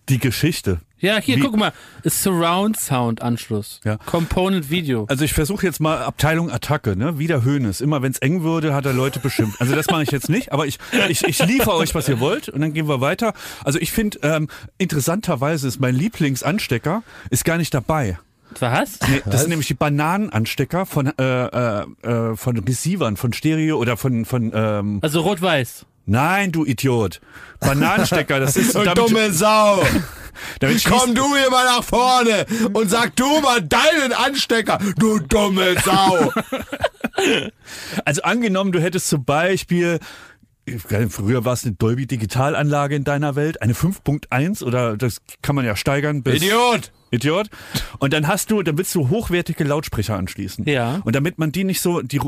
Die Geschichte. Ja, hier, Wie- guck mal. Surround Sound Anschluss. Ja. Component Video. Also ich versuche jetzt mal Abteilung Attacke, ne? Wieder Hönes. Immer wenn es eng würde, hat er Leute beschimpft. Also das mache ich jetzt nicht, aber ich, ich, ich liefere euch, was ihr wollt und dann gehen wir weiter. Also ich finde, ähm, interessanterweise ist mein Lieblingsanstecker ist gar nicht dabei. Was? Nee, das sind nämlich die Bananenanstecker von, äh, äh, äh, von Receivern, von Stereo oder von, von ähm, Also rot-weiß. Nein, du Idiot. Bananenstecker, das ist [laughs] damit, Dumme Sau! [laughs] damit Komm du hier mal nach vorne und sag du mal deinen Anstecker, du dumme Sau! [laughs] Also angenommen, du hättest zum Beispiel, früher war es eine Dolby Digitalanlage in deiner Welt, eine 5.1 oder das kann man ja steigern bis... Idiot! Idiot. Und dann hast du, dann willst du hochwertige Lautsprecher anschließen. Ja. Und damit man die nicht so, die,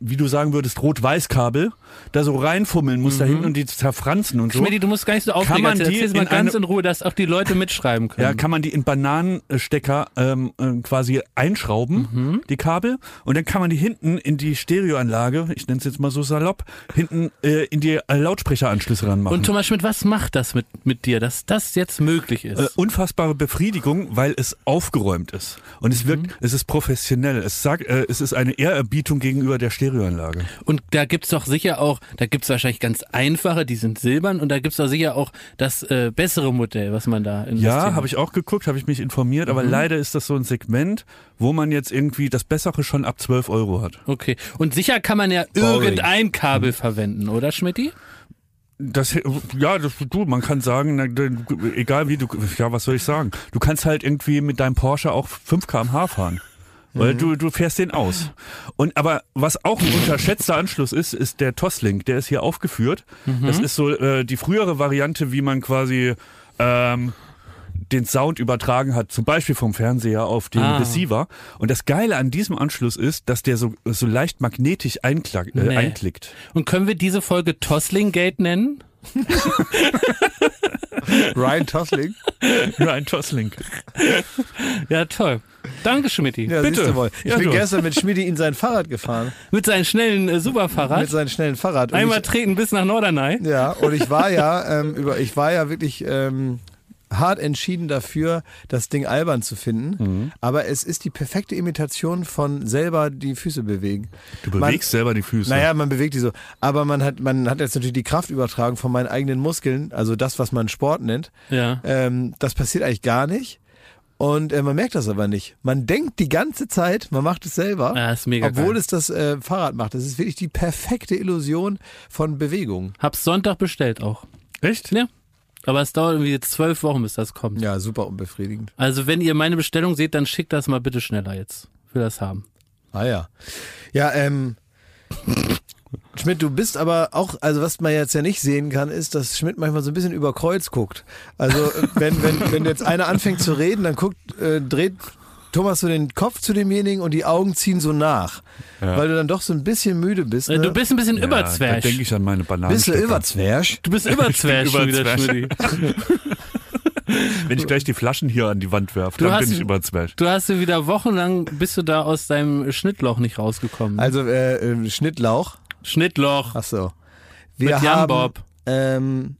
wie du sagen würdest, Rot-Weiß-Kabel, da so reinfummeln muss da hinten und die zerfranzen und so. Schmidti, du musst gar nicht so aufregen. man die Erzähl's mal ganz eine- in Ruhe, dass auch die Leute mitschreiben können. Ja, kann man die in Bananenstecker ähm, äh, quasi einschrauben, Mhm. die Kabel, und dann kann man die hinten in die Stereoanlage, ich nenne es jetzt mal so salopp, hinten äh, in die äh, Lautsprecheranschlüsse ranmachen. Und Thomas Schmidt, was macht das mit, mit dir, dass das jetzt möglich ist? äh, unfassbare Befriedigung, weil es aufgeräumt ist. Und es wirkt, es ist professionell. Es sagt, äh, es ist eine Ehrerbietung gegenüber der Stereoanlage. Und da gibt's doch sicher auch, da gibt's wahrscheinlich ganz einfache, die sind silbern und da gibt's doch sicher auch das äh, bessere Modell, was man da investiert. Ja, habe ich auch geguckt, habe ich mich informiert, aber leider ist das so ein Segment, wo man jetzt irgendwie das Bessere schon ab 12 Euro hat. Okay. Und sicher kann man ja irgendein Kabel verwenden, oder Schmidti? Das, ja, das, du, man kann sagen, egal wie du, ja, was soll ich sagen? Du kannst halt irgendwie mit deinem Porsche auch 5 km/h fahren. Weil du, du fährst den aus. Und aber was auch ein unterschätzter Anschluss ist, ist der Toslink. Der ist hier aufgeführt. Das ist so äh, die frühere Variante, wie man quasi ähm, den Sound übertragen hat, zum Beispiel vom Fernseher auf den Ah. Receiver. Und das Geile an diesem Anschluss ist, dass der so, so leicht magnetisch einklack, äh, Nee. einklickt. Und können wir diese Folge Toslingate nennen? [laughs] Ryan Tosling. Nur ein Toslink. Ja, toll. Danke, Schmidti. Ja, Bitte. siehst du wohl. Ich Ja, bin du. gestern mit Schmidi in sein Fahrrad gefahren. Mit seinem schnellen äh, Superfahrrad. Mit seinem schnellen Fahrrad. Und Einmal ich, treten bis nach Norderney. ja, und ich war ja, ähm, über, ich war ja wirklich ähm, hart entschieden dafür, das Ding albern zu finden. Mhm. Aber es ist die perfekte Imitation von selber die Füße bewegen. Du bewegst selber die Füße. Naja, man bewegt die so. Aber man hat, man hat jetzt natürlich die Kraft übertragen von meinen eigenen Muskeln, also das, was man Sport nennt. Ja. Ähm, das passiert eigentlich gar nicht. Und äh, man merkt das aber nicht. Man denkt die ganze Zeit, man macht es selber, Ja, ist mega obwohl geil. es das äh, Fahrrad macht. Das ist wirklich die perfekte Illusion von Bewegung. Hab's Sonntag bestellt auch. Echt? Ja. Aber es dauert irgendwie jetzt zwölf Wochen, bis das kommt. Ja, super unbefriedigend. Also wenn ihr meine Bestellung seht, dann schickt das mal bitte schneller jetzt. Ich will das haben. Ah ja. Ja, ähm. Schmidt, du bist aber auch, also was man jetzt ja nicht sehen kann, ist, dass Schmidt manchmal so ein bisschen über Kreuz guckt. Also wenn, wenn, wenn jetzt einer anfängt zu reden, dann guckt, äh, dreht Thomas so den Kopf zu demjenigen und die Augen ziehen so nach. Weil du dann doch so ein bisschen müde bist. Äh, Ne? Du bist ein bisschen Ja, da überzwerg. denke ich an meine Bananen. bist du überzwerg? Du bist. [laughs] Schmidti. [laughs] Wenn ich gleich die Flaschen hier an die Wand werfe, dann hast- bin ich überzwerg. Du hast ja wieder wochenlang, bist du da aus deinem Schnittloch nicht rausgekommen. Also äh, äh, Schnittlauch. Schnittloch. Ach so. Wir Mit Jan haben, Bob. Ähm,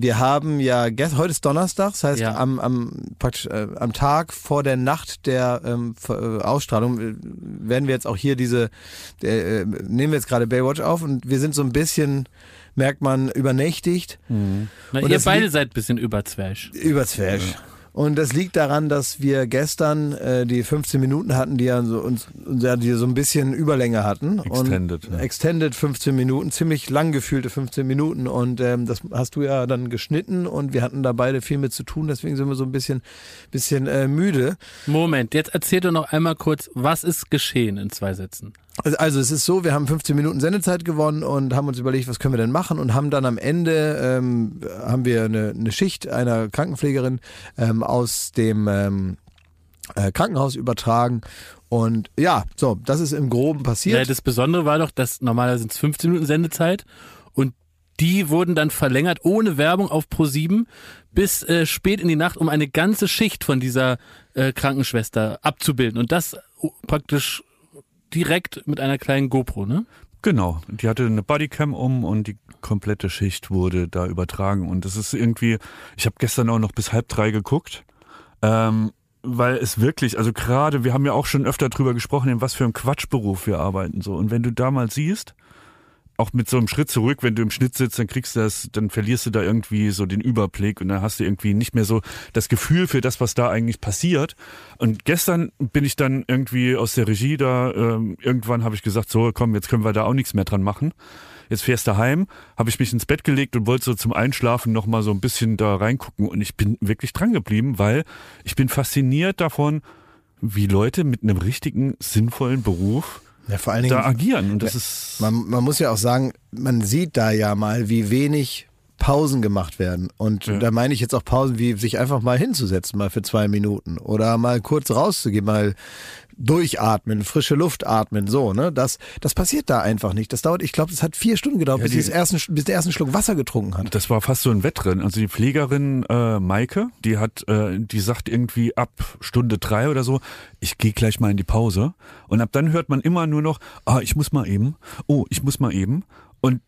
wir haben ja, gest heute ist Donnerstag, das heißt Ja. am, am, praktisch, äh, am Tag vor der Nacht der ähm, äh, Ausstrahlung äh, werden wir jetzt auch hier diese, äh, äh, nehmen wir jetzt gerade Baywatch auf und wir sind so ein bisschen, merkt man, übernächtigt, Na, und ihr beide seid ein bisschen überzwerg. überzwerg. Und das liegt daran, dass wir gestern äh, die 15 Minuten hatten, die ja so, uns, ja, die so ein bisschen Überlänge hatten. Extended, Und ja. Extended 15 Minuten, ziemlich lang gefühlte 15 Minuten. Und ähm, das hast du ja dann geschnitten und wir hatten da beide viel mit zu tun. Deswegen sind wir so ein bisschen, bisschen äh, müde. Moment, jetzt erzähl doch noch einmal kurz, was ist geschehen in zwei Sätzen? Also- es ist so, wir haben 15 Minuten Sendezeit gewonnen und haben uns überlegt, was können wir denn machen und haben dann am Ende ähm, haben wir eine, eine Schicht einer Krankenpflegerin ähm, aus dem ähm, äh, Krankenhaus übertragen und ja, so, das ist im Groben Ja, passiert. das Besondere war doch, dass normalerweise sind es 15 Minuten Sendezeit und die wurden dann verlängert ohne Werbung auf Pro7 bis äh, spät in die Nacht, um eine ganze Schicht von dieser äh, Krankenschwester abzubilden und das praktisch direkt mit einer kleinen GoPro, ne? Genau, die hatte eine Bodycam um und die komplette Schicht wurde da übertragen. Und das ist irgendwie, ich habe gestern auch noch bis halb drei geguckt, ähm, weil es wirklich, also gerade, wir haben ja auch schon öfter drüber gesprochen, in was für einem Quatschberuf wir arbeiten. so. Und wenn du da mal siehst, auch mit so einem Schritt zurück, wenn du im Schnitt sitzt, dann kriegst du das, dann verlierst du da irgendwie so den Überblick und dann hast du irgendwie nicht mehr so das Gefühl für das, was da eigentlich passiert. Und gestern bin ich dann irgendwie aus der Regie da, ähm, irgendwann habe ich gesagt, so komm, jetzt können wir da auch nichts mehr dran machen. Jetzt fährst du heim, habe ich mich ins Bett gelegt und wollte so zum Einschlafen noch mal so ein bisschen da reingucken und ich bin wirklich dran geblieben, weil ich bin fasziniert davon, wie Leute mit einem richtigen, sinnvollen Beruf ja, vor allen Dingen, da agieren. Und das ist man, man muss ja auch sagen, man sieht da ja mal, wie wenig Pausen gemacht werden. Und Ja. da meine ich jetzt auch Pausen, wie sich einfach mal hinzusetzen, mal für zwei Minuten oder mal kurz rauszugehen, mal durchatmen, frische Luft atmen, so, ne? Das, das passiert da einfach nicht. Das dauert, ich glaube, es hat vier Stunden gedauert, Ja, bis, die- das ersten, bis der ersten Schluck Wasser getrunken hat. Das war fast so ein Wettrennen. Also die Pflegerin äh, Maike, die hat, äh, die sagt irgendwie ab Stunde drei oder so, ich gehe gleich mal in die Pause. Und ab dann hört man immer nur noch, ah, ich muss mal eben, oh, ich muss mal eben. Und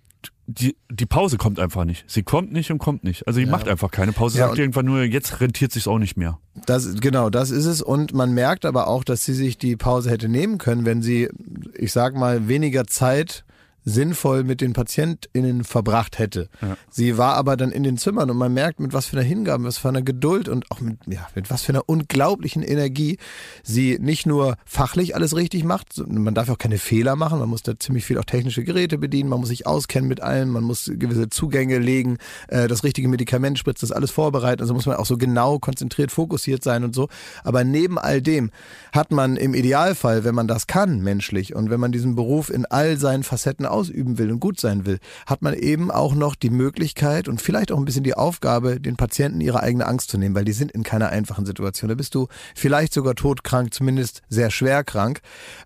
die, die Pause kommt einfach nicht. Sie kommt nicht und kommt nicht. Also die macht einfach keine Pause, Ja, sagt irgendwann nur, jetzt rentiert sich's auch nicht mehr. Das, genau, das ist es. Und man merkt aber auch, dass sie sich die Pause hätte nehmen können, wenn sie, ich sag mal, weniger Zeit sinnvoll mit den PatientInnen verbracht hätte. Ja. Sie war aber dann in den Zimmern und man merkt, mit was für einer Hingabe, was für einer Geduld und auch mit, ja, mit was für einer unglaublichen Energie sie nicht nur fachlich alles richtig macht, man darf auch keine Fehler machen, man muss da ziemlich viel auch technische Geräte bedienen, man muss sich auskennen mit allem, man muss gewisse Zugänge legen, äh, das richtige Medikament spritzen, das alles vorbereiten, also muss man auch so genau konzentriert, fokussiert sein und so. Aber neben all dem hat man im Idealfall, wenn man das kann, menschlich, und wenn man diesen Beruf in all seinen Facetten ausüben will und gut sein will, hat man eben auch noch die Möglichkeit und vielleicht auch ein bisschen die Aufgabe, den Patienten ihre eigene Angst zu nehmen, weil die sind in keiner einfachen Situation. Da bist du vielleicht sogar todkrank, zumindest sehr schwer krank,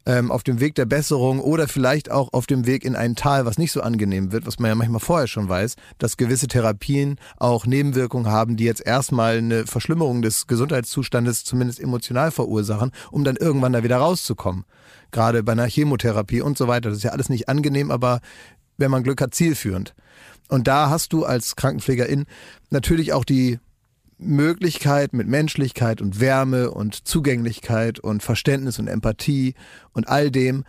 ähm, auf dem Weg der Besserung oder vielleicht auch auf dem Weg in ein Tal, was nicht so angenehm wird, was man ja manchmal vorher schon weiß, dass gewisse Therapien auch Nebenwirkungen haben, die jetzt erstmal eine Verschlimmerung des Gesundheitszustandes zumindest emotional verursachen, um dann irgendwann da wieder rauszukommen. Gerade bei einer Chemotherapie und so weiter. Das ist ja alles nicht angenehm, aber wenn man Glück hat, zielführend. Und da hast du als Krankenpflegerin natürlich auch die Möglichkeit mit Menschlichkeit und Wärme und Zugänglichkeit und Verständnis und Empathie und all dem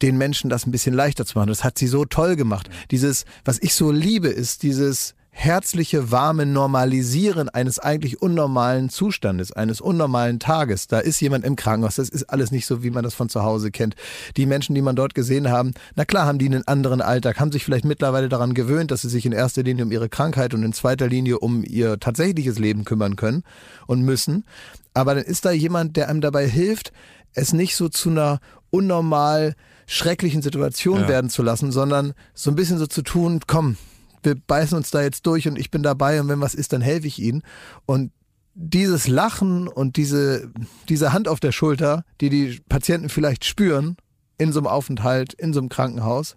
den Menschen das ein bisschen leichter zu machen. Das hat sie so toll gemacht. Dieses, was ich so liebe, ist dieses herzliche, warme Normalisieren eines eigentlich unnormalen Zustandes, eines unnormalen Tages. Da ist jemand im Krankenhaus. Das ist alles nicht so, wie man das von zu Hause kennt. Die Menschen, die man dort gesehen haben, na klar haben die einen anderen Alltag, haben sich vielleicht mittlerweile daran gewöhnt, dass sie sich in erster Linie um ihre Krankheit und in zweiter Linie um ihr tatsächliches Leben kümmern können und müssen. Aber dann ist da jemand, der einem dabei hilft, es nicht so zu einer unnormal schrecklichen Situation Ja. werden zu lassen, sondern so ein bisschen so zu tun, komm, wir beißen uns da jetzt durch und ich bin dabei und wenn was ist, dann helfe ich ihnen. Und dieses Lachen und diese, diese Hand auf der Schulter, die die Patienten vielleicht spüren in so einem Aufenthalt, in so einem Krankenhaus,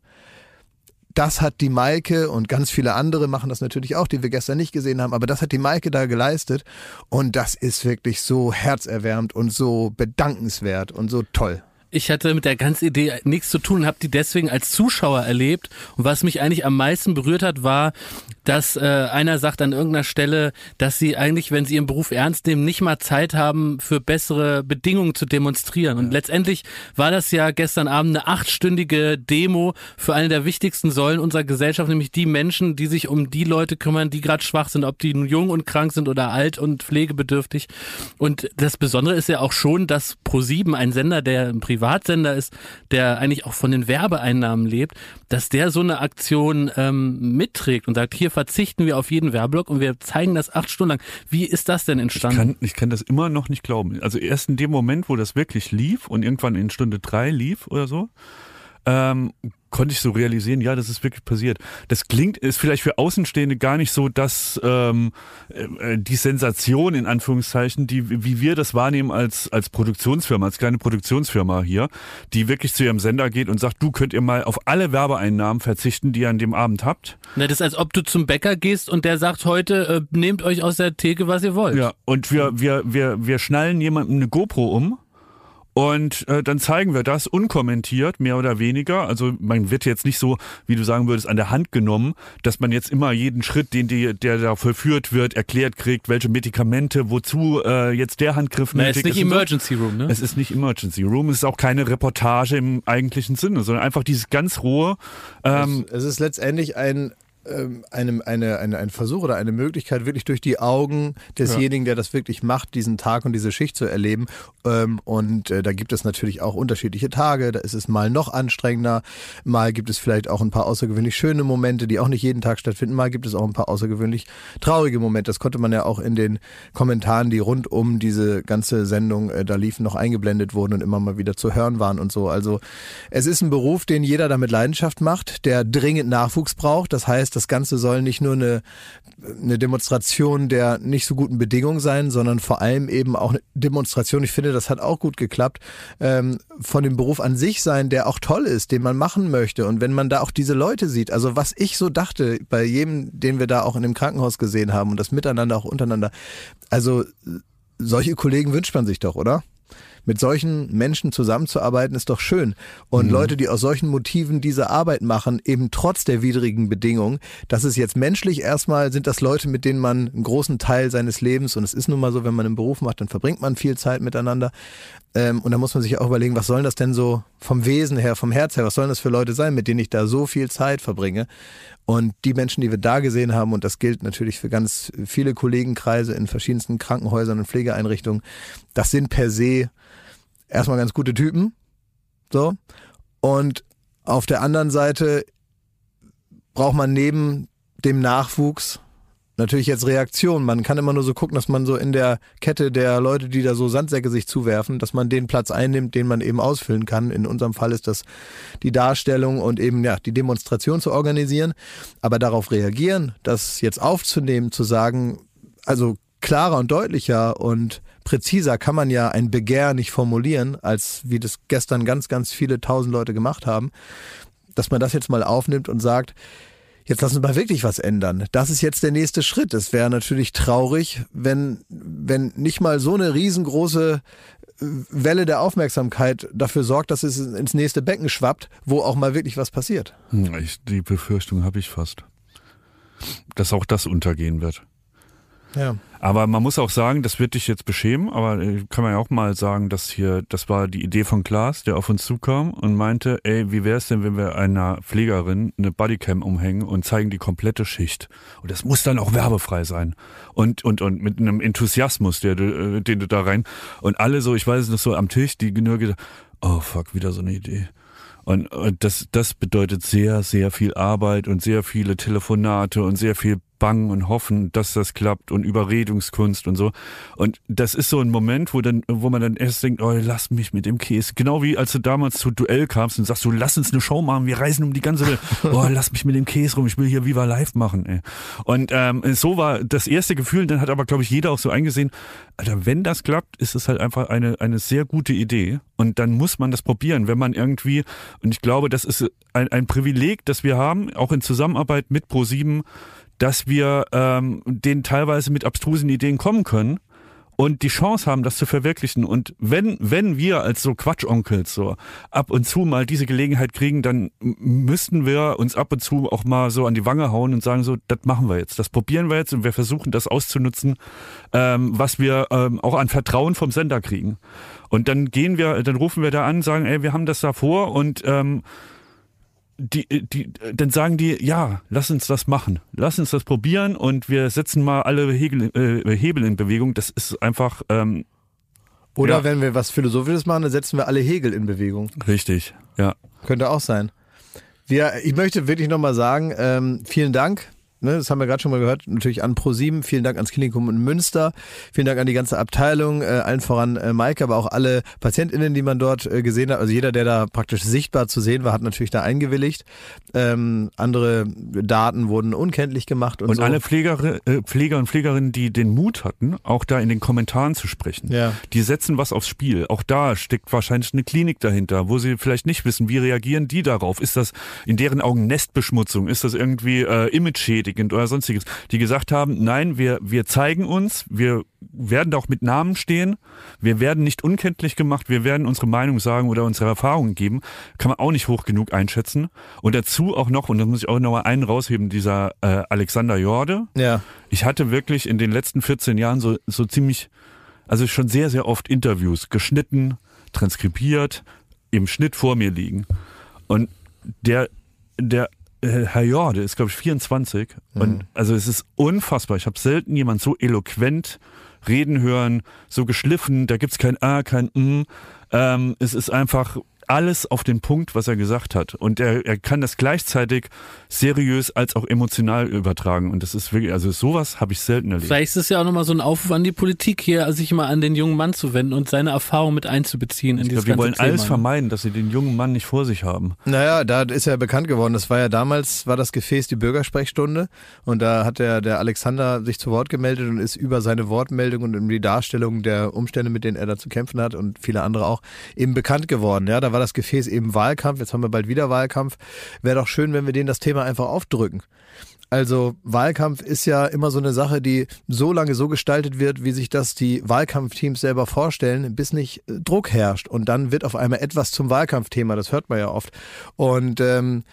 das hat die Maike und ganz viele andere machen das natürlich auch, die wir gestern nicht gesehen haben, aber das hat die Maike da geleistet und das ist wirklich so herzerwärmend und so bedankenswert und so toll. Ich hatte mit der ganzen Idee nichts zu tun und habe die deswegen als Zuschauer erlebt. Und was mich eigentlich am meisten berührt hat, war, dass äh, einer sagt an irgendeiner Stelle, dass sie eigentlich, wenn sie ihren Beruf ernst nehmen, nicht mal Zeit haben, für bessere Bedingungen zu demonstrieren. Und letztendlich war das ja gestern Abend eine achtstündige Demo für eine der wichtigsten Säulen unserer Gesellschaft, nämlich die Menschen, die sich um die Leute kümmern, die gerade schwach sind, ob die nun jung und krank sind oder alt und pflegebedürftig. Und das Besondere ist ja auch schon, dass Pro7, ein Sender, der ein Privatsender ist, der eigentlich auch von den Werbeeinnahmen lebt, dass der so eine Aktion ähm, mitträgt und sagt, hier verzichten wir auf jeden Werbeblock und wir zeigen das acht Stunden lang. Wie ist das denn Ich entstanden? kann, ich kann das immer noch nicht glauben. Also erst in dem Moment, wo das wirklich lief und irgendwann in Stunde drei lief oder so, ähm, konnte ich so realisieren, ja, das ist wirklich passiert. Das klingt, ist vielleicht für Außenstehende gar nicht so, dass ähm, äh, die Sensation in Anführungszeichen, die wie wir das wahrnehmen als als Produktionsfirma, als kleine Produktionsfirma hier, die wirklich zu ihrem Sender geht und sagt, du könnt ihr mal auf alle Werbeeinnahmen verzichten, die ihr an dem Abend habt. Na, das ist, als ob du zum Bäcker gehst und der sagt heute, äh, nehmt euch aus der Theke, was ihr wollt. Ja, und wir, wir, wir, wir schnallen jemandem eine GoPro um und äh, dann zeigen wir das unkommentiert, mehr oder weniger. Also man wird jetzt nicht so, wie du sagen würdest, an der Hand genommen, dass man jetzt immer jeden Schritt, den die, der da vollführt wird, erklärt kriegt, welche Medikamente, wozu äh, jetzt der Handgriff Na, nötig ist nicht und so. Emergency Room, ne? Es ist nicht Emergency Room, es ist auch keine Reportage im eigentlichen Sinne, sondern einfach dieses ganz rohe. Ähm, es ist letztendlich ein eine, eine, eine, ein Versuch oder eine Möglichkeit, wirklich durch die Augen desjenigen, der das wirklich macht, diesen Tag und diese Schicht zu erleben. Ähm, und äh, da gibt es natürlich auch unterschiedliche Tage. Da ist es mal noch anstrengender. Mal gibt es vielleicht auch ein paar außergewöhnlich schöne Momente, die auch nicht jeden Tag stattfinden. Mal gibt es auch ein paar außergewöhnlich traurige Momente. Das konnte man ja auch in den Kommentaren, die rund um diese ganze Sendung äh, da liefen, noch eingeblendet wurden und immer mal wieder zu hören waren und so. Also es ist ein Beruf, den jeder da mit Leidenschaft macht, der dringend Nachwuchs braucht. Das heißt, das Ganze soll nicht nur eine, eine Demonstration der nicht so guten Bedingungen sein, sondern vor allem eben auch eine Demonstration, ich finde, das hat auch gut geklappt, ähm, von dem Beruf an sich sein, der auch toll ist, den man machen möchte. Und wenn man da auch diese Leute sieht, also was ich so dachte, bei jedem, den wir da auch in dem Krankenhaus gesehen haben und das Miteinander auch untereinander, also solche Kollegen wünscht man sich doch, oder? Mit solchen Menschen zusammenzuarbeiten ist doch schön. Und Leute, die aus solchen Motiven diese Arbeit machen, eben trotz der widrigen Bedingungen, das ist jetzt menschlich erstmal, sind das Leute, mit denen man einen großen Teil seines Lebens, und es ist nun mal so, wenn man einen Beruf macht, dann verbringt man viel Zeit miteinander. Ähm, und da muss man sich auch überlegen, was sollen das denn so vom Wesen her, vom Herz her, was sollen das für Leute sein, mit denen ich da so viel Zeit verbringe? Und die Menschen, die wir da gesehen haben, und das gilt natürlich für ganz viele Kollegenkreise in verschiedensten Krankenhäusern und Pflegeeinrichtungen, das sind per se erstmal ganz gute Typen. So. Und auf der anderen Seite braucht man neben dem Nachwuchs natürlich jetzt Reaktion. Man kann immer nur so gucken, dass man so in der Kette der Leute, die da so Sandsäcke sich zuwerfen, dass man den Platz einnimmt, den man eben ausfüllen kann. In unserem Fall ist das die Darstellung und eben ja die Demonstration zu organisieren. Aber darauf reagieren, das jetzt aufzunehmen, zu sagen, also klarer und deutlicher und präziser kann man ja ein Begehr nicht formulieren, als wie das gestern ganz, ganz viele tausend Leute gemacht haben, dass man das jetzt mal aufnimmt und sagt, jetzt lassen wir mal wirklich was ändern. Das ist jetzt der nächste Schritt. Es wäre natürlich traurig, wenn, wenn nicht mal so eine riesengroße äh, Welle der Aufmerksamkeit dafür sorgt, dass es ins nächste Becken schwappt, wo auch mal wirklich was passiert. Hm, Ich, die Befürchtung habe ich fast. Dass auch das untergehen wird. Ja. Aber man muss auch sagen, das wird dich jetzt beschämen, aber äh, kann man ja auch mal sagen, dass hier, das war die Idee von Klaas, der auf uns zukam und meinte, ey, wie wäre es denn, wenn wir einer Pflegerin eine Bodycam umhängen und zeigen die komplette Schicht? Und das muss dann auch werbefrei sein. Und, und, und mit einem Enthusiasmus, der, äh, den du da rein, und alle so, ich weiß es noch so am Tisch, die nur gedacht, oh fuck, wieder so eine Idee. Und, und das, das bedeutet sehr, sehr viel Arbeit und sehr viele Telefonate und sehr viel Bangen und Hoffen, dass das klappt und Überredungskunst und so. Und das ist so ein Moment, wo dann, wo man dann erst denkt, oh, lass mich mit dem Käse. Genau wie als du damals zu Duell kamst und sagst, du lass uns eine Show machen, wir reisen um die ganze Welt. [laughs] Oh, lass mich mit dem Käse rum, ich will hier Viva Live machen. Ey. Und ähm, so war das erste Gefühl, dann hat aber, glaube ich, jeder auch so eingesehen, Alter, wenn das klappt, ist es halt einfach eine, eine sehr gute Idee. Und dann muss man das probieren, wenn man irgendwie, und ich glaube, das ist ein, ein Privileg, das wir haben, auch in Zusammenarbeit mit Pro7, dass wir ähm, denen teilweise mit abstrusen Ideen kommen können und die Chance haben, das zu verwirklichen. Und wenn, wenn wir als so Quatschonkels so ab und zu mal diese Gelegenheit kriegen, dann müssten wir uns ab und zu auch mal so an die Wange hauen und sagen so, das machen wir jetzt, das probieren wir jetzt und wir versuchen das auszunutzen, ähm, was wir ähm, auch an Vertrauen vom Sender kriegen. Und dann gehen wir, dann rufen wir da an, sagen, ey, wir haben das da vor und ähm, die, die, dann sagen die, ja, lass uns das machen, lass uns das probieren und wir setzen mal alle Hegel, äh, Hebel in Bewegung. Das ist einfach ähm, Oder Ja. wenn wir was Philosophisches machen, dann setzen wir alle Hegel in Bewegung. richtig, ja. Könnte auch sein. Wir, ich möchte wirklich nochmal sagen, ähm, vielen Dank. Ne, das haben wir gerade schon mal gehört, natürlich an ProSieben, vielen Dank ans Klinikum in Münster, vielen Dank an die ganze Abteilung, äh, allen voran äh, Maike, aber auch alle PatientInnen, die man dort äh, gesehen hat. Also jeder, der da praktisch sichtbar zu sehen war, hat natürlich da eingewilligt. Ähm, andere Daten wurden unkenntlich gemacht und, Und so. alle Pfleger, äh, Pfleger und Pflegerinnen, die den Mut hatten, auch da in den Kommentaren zu sprechen, Ja. die setzen was aufs Spiel. Auch da steckt wahrscheinlich eine Klinik dahinter, wo sie vielleicht nicht wissen, wie reagieren die darauf. Ist das in deren Augen Nestbeschmutzung? Ist das irgendwie äh, image-schädigend oder sonstiges? Die gesagt haben, nein, wir, wir zeigen uns, wir werden da auch mit Namen stehen, wir werden nicht unkenntlich gemacht, wir werden unsere Meinung sagen oder unsere Erfahrungen geben. Kann man auch nicht hoch genug einschätzen. Und dazu auch noch, und da muss ich auch noch mal einen rausheben, dieser äh, Alexander Jorde, Ja. ich hatte wirklich in den letzten 14 Jahren so, so ziemlich, also schon sehr, sehr oft Interviews geschnitten, transkribiert, im Schnitt vor mir liegen. Und der, der äh, Herr Jorde ist, glaube ich, 24. Und also es ist unfassbar. Ich habe selten jemand so eloquent reden hören, so geschliffen, da gibt's kein A, kein M. Ähm, es ist einfach alles auf den Punkt, was er gesagt hat. Und er, er kann das gleichzeitig seriös als auch emotional übertragen. Und das ist wirklich, also sowas habe ich selten erlebt. Vielleicht ist es ja auch nochmal so ein Aufruf an die Politik hier, sich mal an den jungen Mann zu wenden und seine Erfahrung mit einzubeziehen in Ich dieses glaube, die ganze wollen alles Thema. vermeiden, dass sie den jungen Mann nicht vor sich haben. Naja, da ist er bekannt geworden. Das war ja damals, war das Gefäß die Bürgersprechstunde. Und da hat der, der Alexander sich zu Wort gemeldet und ist über seine Wortmeldung und um die Darstellung der Umstände, mit denen er da zu kämpfen hat und viele andere auch, eben bekannt geworden. Ja, da war das Gefäß eben Wahlkampf. Jetzt haben wir bald wieder Wahlkampf. Wäre doch schön, wenn wir denen das Thema einfach aufdrücken. Also Wahlkampf ist ja immer so eine Sache, die so lange so gestaltet wird, wie sich das die Wahlkampfteams selber vorstellen, bis nicht äh, Druck herrscht. Und dann wird auf einmal etwas zum Wahlkampfthema. Das hört man ja oft. Und ähm,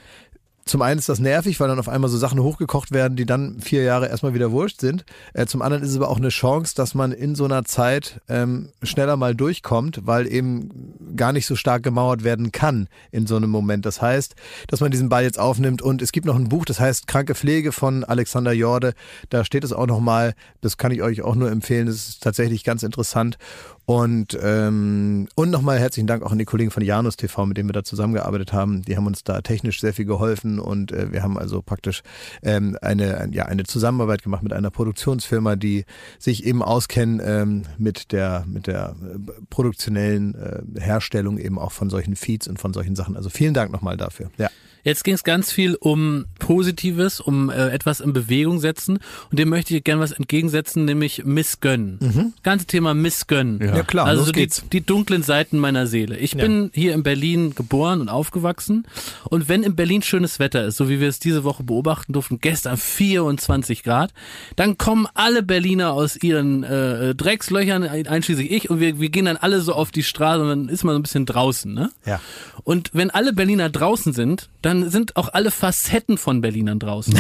zum einen ist das nervig, weil dann auf einmal so Sachen hochgekocht werden, die dann vier Jahre erstmal wieder wurscht sind. Äh, zum anderen ist es aber auch eine Chance, dass man in so einer Zeit ähm, schneller mal durchkommt, weil eben gar nicht so stark gemauert werden kann in so einem Moment. Das heißt, dass man diesen Ball jetzt aufnimmt und es gibt noch ein Buch, das heißt Kranke Pflege von Alexander Jorde. Da steht es auch nochmal, das kann ich euch auch nur empfehlen, das ist tatsächlich ganz interessant. Und, ähm, und nochmal herzlichen Dank auch an die Kollegen von Janus TV, mit denen wir da zusammengearbeitet haben. Die haben uns da technisch sehr viel geholfen und äh, wir haben also praktisch ähm, eine, ein- ja, eine Zusammenarbeit gemacht mit einer Produktionsfirma, die sich eben auskennen ähm, mit der, mit der äh, produktionellen äh, Herstellung eben auch von solchen Feeds und von solchen Sachen. Also vielen Dank nochmal dafür. Ja. Jetzt ging es ganz viel um Positives, um äh, etwas in Bewegung setzen und dem möchte ich gerne was entgegensetzen, nämlich Missgönnen. Das ganze Thema Missgönnen. Ja. Ja, klar, also los so die, geht's. die dunklen Seiten meiner Seele. Ich bin hier in Berlin geboren und aufgewachsen und wenn in Berlin schönes Wetter ist, so wie wir es diese Woche beobachten durften, gestern 24 Grad, dann kommen alle Berliner aus ihren äh, Dreckslöchern, einschließlich ich, und wir, wir gehen dann alle so auf die Straße und dann ist man so ein bisschen draußen. Ne? Ja. Und wenn alle Berliner draußen sind, dann sind auch alle Facetten von Berlinern draußen.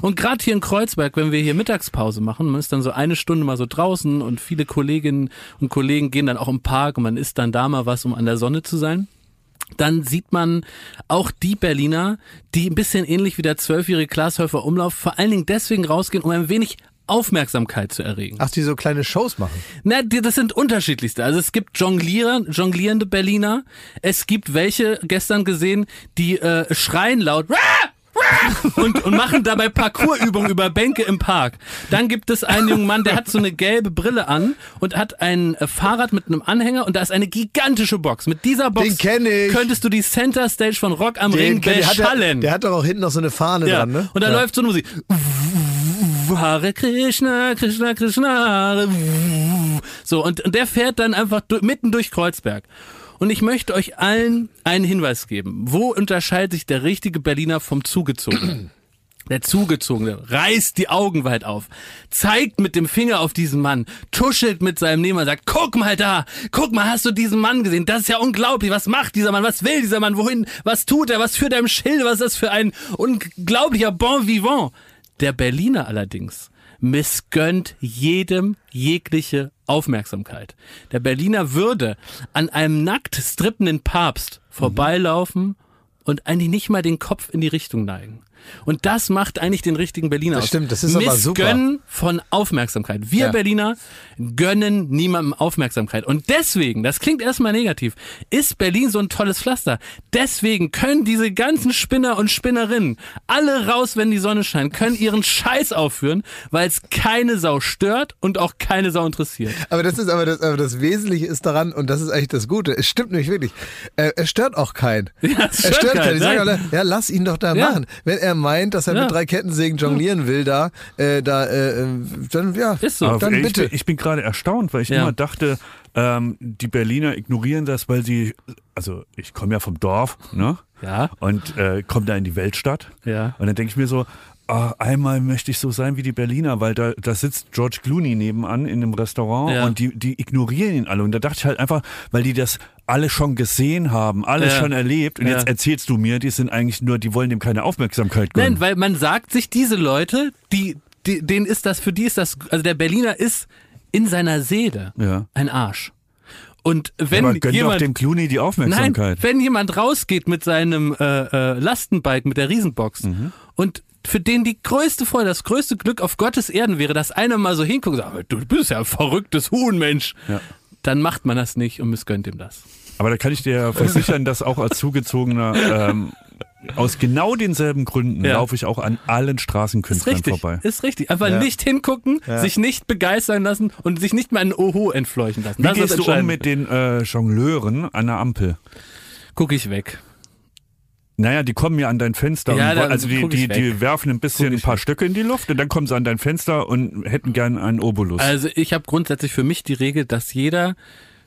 Und gerade hier in Kreuzberg, wenn wir hier Mittagspause machen, man ist dann so eine Stunde mal so draußen und viele Kolleginnen und Kollegen gehen dann auch im Park und man isst dann da mal was, um an der Sonne zu sein. Dann sieht man auch die Berliner, die ein bisschen ähnlich wie der zwölfjährige Glashäufer Umlauf vor allen Dingen deswegen rausgehen, um ein wenig Aufmerksamkeit zu erregen. Ach, die so kleine Shows machen. Na, die- das sind unterschiedlichste. Also es gibt Jonglierer, jonglierende Berliner. Es gibt welche, gestern gesehen, die äh, schreien laut und, und machen dabei Parkourübungen über Bänke im Park. Dann gibt es einen jungen Mann, der hat so eine gelbe Brille an und hat ein äh, Fahrrad mit einem Anhänger und da ist eine gigantische Box. Mit dieser Box Den könntest du die Center Stage von Rock am Ring der, hat, beschallen. der hat doch auch hinten noch so eine Fahne Ja. dran, ne? Und da ja. läuft so eine Musik. Hare Krishna, Krishna, Krishna. Hare. So, und, und der fährt dann einfach du, mitten durch Kreuzberg. Und ich möchte euch allen einen Hinweis geben. Wo unterscheidet sich der richtige Berliner vom Zugezogenen? [clears throat] Der Zugezogene reißt die Augen weit auf, zeigt mit dem Finger auf diesen Mann, tuschelt mit seinem Nehmer, sagt, guck mal da, guck mal, hast du diesen Mann gesehen? Das ist ja unglaublich. Was macht dieser Mann? Was will dieser Mann? Wohin? Was tut er? Was führt er im Schild? Was ist das für ein unglaublicher Bon vivant? Der Berliner allerdings missgönnt jedem jegliche Aufmerksamkeit. Der Berliner würde an einem nackt strippenden Papst vorbeilaufen und eigentlich nicht mal den Kopf in die Richtung neigen. Und das macht eigentlich den richtigen Berliner Das aus. stimmt, das ist aber super. Missgönnen von Aufmerksamkeit. Wir Ja. Berliner gönnen niemandem Aufmerksamkeit. Und deswegen, das klingt erstmal negativ, ist Berlin so ein tolles Pflaster. Deswegen können diese ganzen Spinner und Spinnerinnen alle raus, wenn die Sonne scheint, können ihren Scheiß aufführen, weil es keine Sau stört und auch keine Sau interessiert. Aber das ist aber das, aber das Wesentliche ist daran, und das ist eigentlich das Gute, es stimmt nämlich wirklich, äh, es stört auch keinen. Ja, es es stört stört keinen, keinen. Alle, ja, lass ihn doch da Ja. machen. Wenn er meint, dass er Ja. mit drei Kettensägen jonglieren will, da, äh, da, äh, äh, dann, ja, Ist so. Dann ich, bitte. bin- Ich bin gerade erstaunt, weil ich Ja. immer dachte, ähm, die Berliner ignorieren das, weil sie, also ich komme ja vom Dorf, ne? Ja. Und äh, komme da in die Weltstadt. Ja. Und dann denke ich mir so, ah, einmal möchte ich so sein wie die Berliner, weil da, da sitzt George Clooney nebenan in einem Restaurant Ja. und die, die ignorieren ihn alle. Und da dachte ich halt einfach, weil die das alle schon gesehen haben, alles Ja. schon erlebt. Und Ja. jetzt erzählst du mir, die sind eigentlich nur, die wollen dem keine Aufmerksamkeit gönnen. Nein, weil man sagt sich, diese Leute, die, die, denen ist das, für die ist das, also der Berliner ist in seiner Seele ein Arsch. Und wenn Aber gönn doch jemand, dem Clooney die nein, Aufmerksamkeit. wenn jemand rausgeht mit seinem äh, äh, Lastenbike, mit der Riesenbox Mhm. und für den die größte Freude, das größte Glück auf Gottes Erden wäre, dass einer mal so hinguckt und sagt, du bist ja ein verrücktes Huhn, Mensch. Ja. Dann macht man das nicht und missgönnt ihm das. Aber da kann ich dir versichern, dass auch als Zugezogener ähm, aus genau denselben Gründen Ja. laufe ich auch an allen Ist Straßenkünstlern richtig, vorbei. ist richtig. Einfach Ja. nicht hingucken, Ja. sich nicht begeistern lassen und sich nicht mal ein Oho entfleuchen lassen. Wie das ist gehst du um mit den äh, Jongleuren an der Ampel? Guck ich weg. Naja, die kommen ja an dein Fenster. Ja, und, da wollen- also die, die, die werfen ein bisschen ein paar weg. Stöcke in die Luft und dann kommen sie an dein Fenster und hätten gern einen Obolus. Also ich habe grundsätzlich für mich die Regel, dass jeder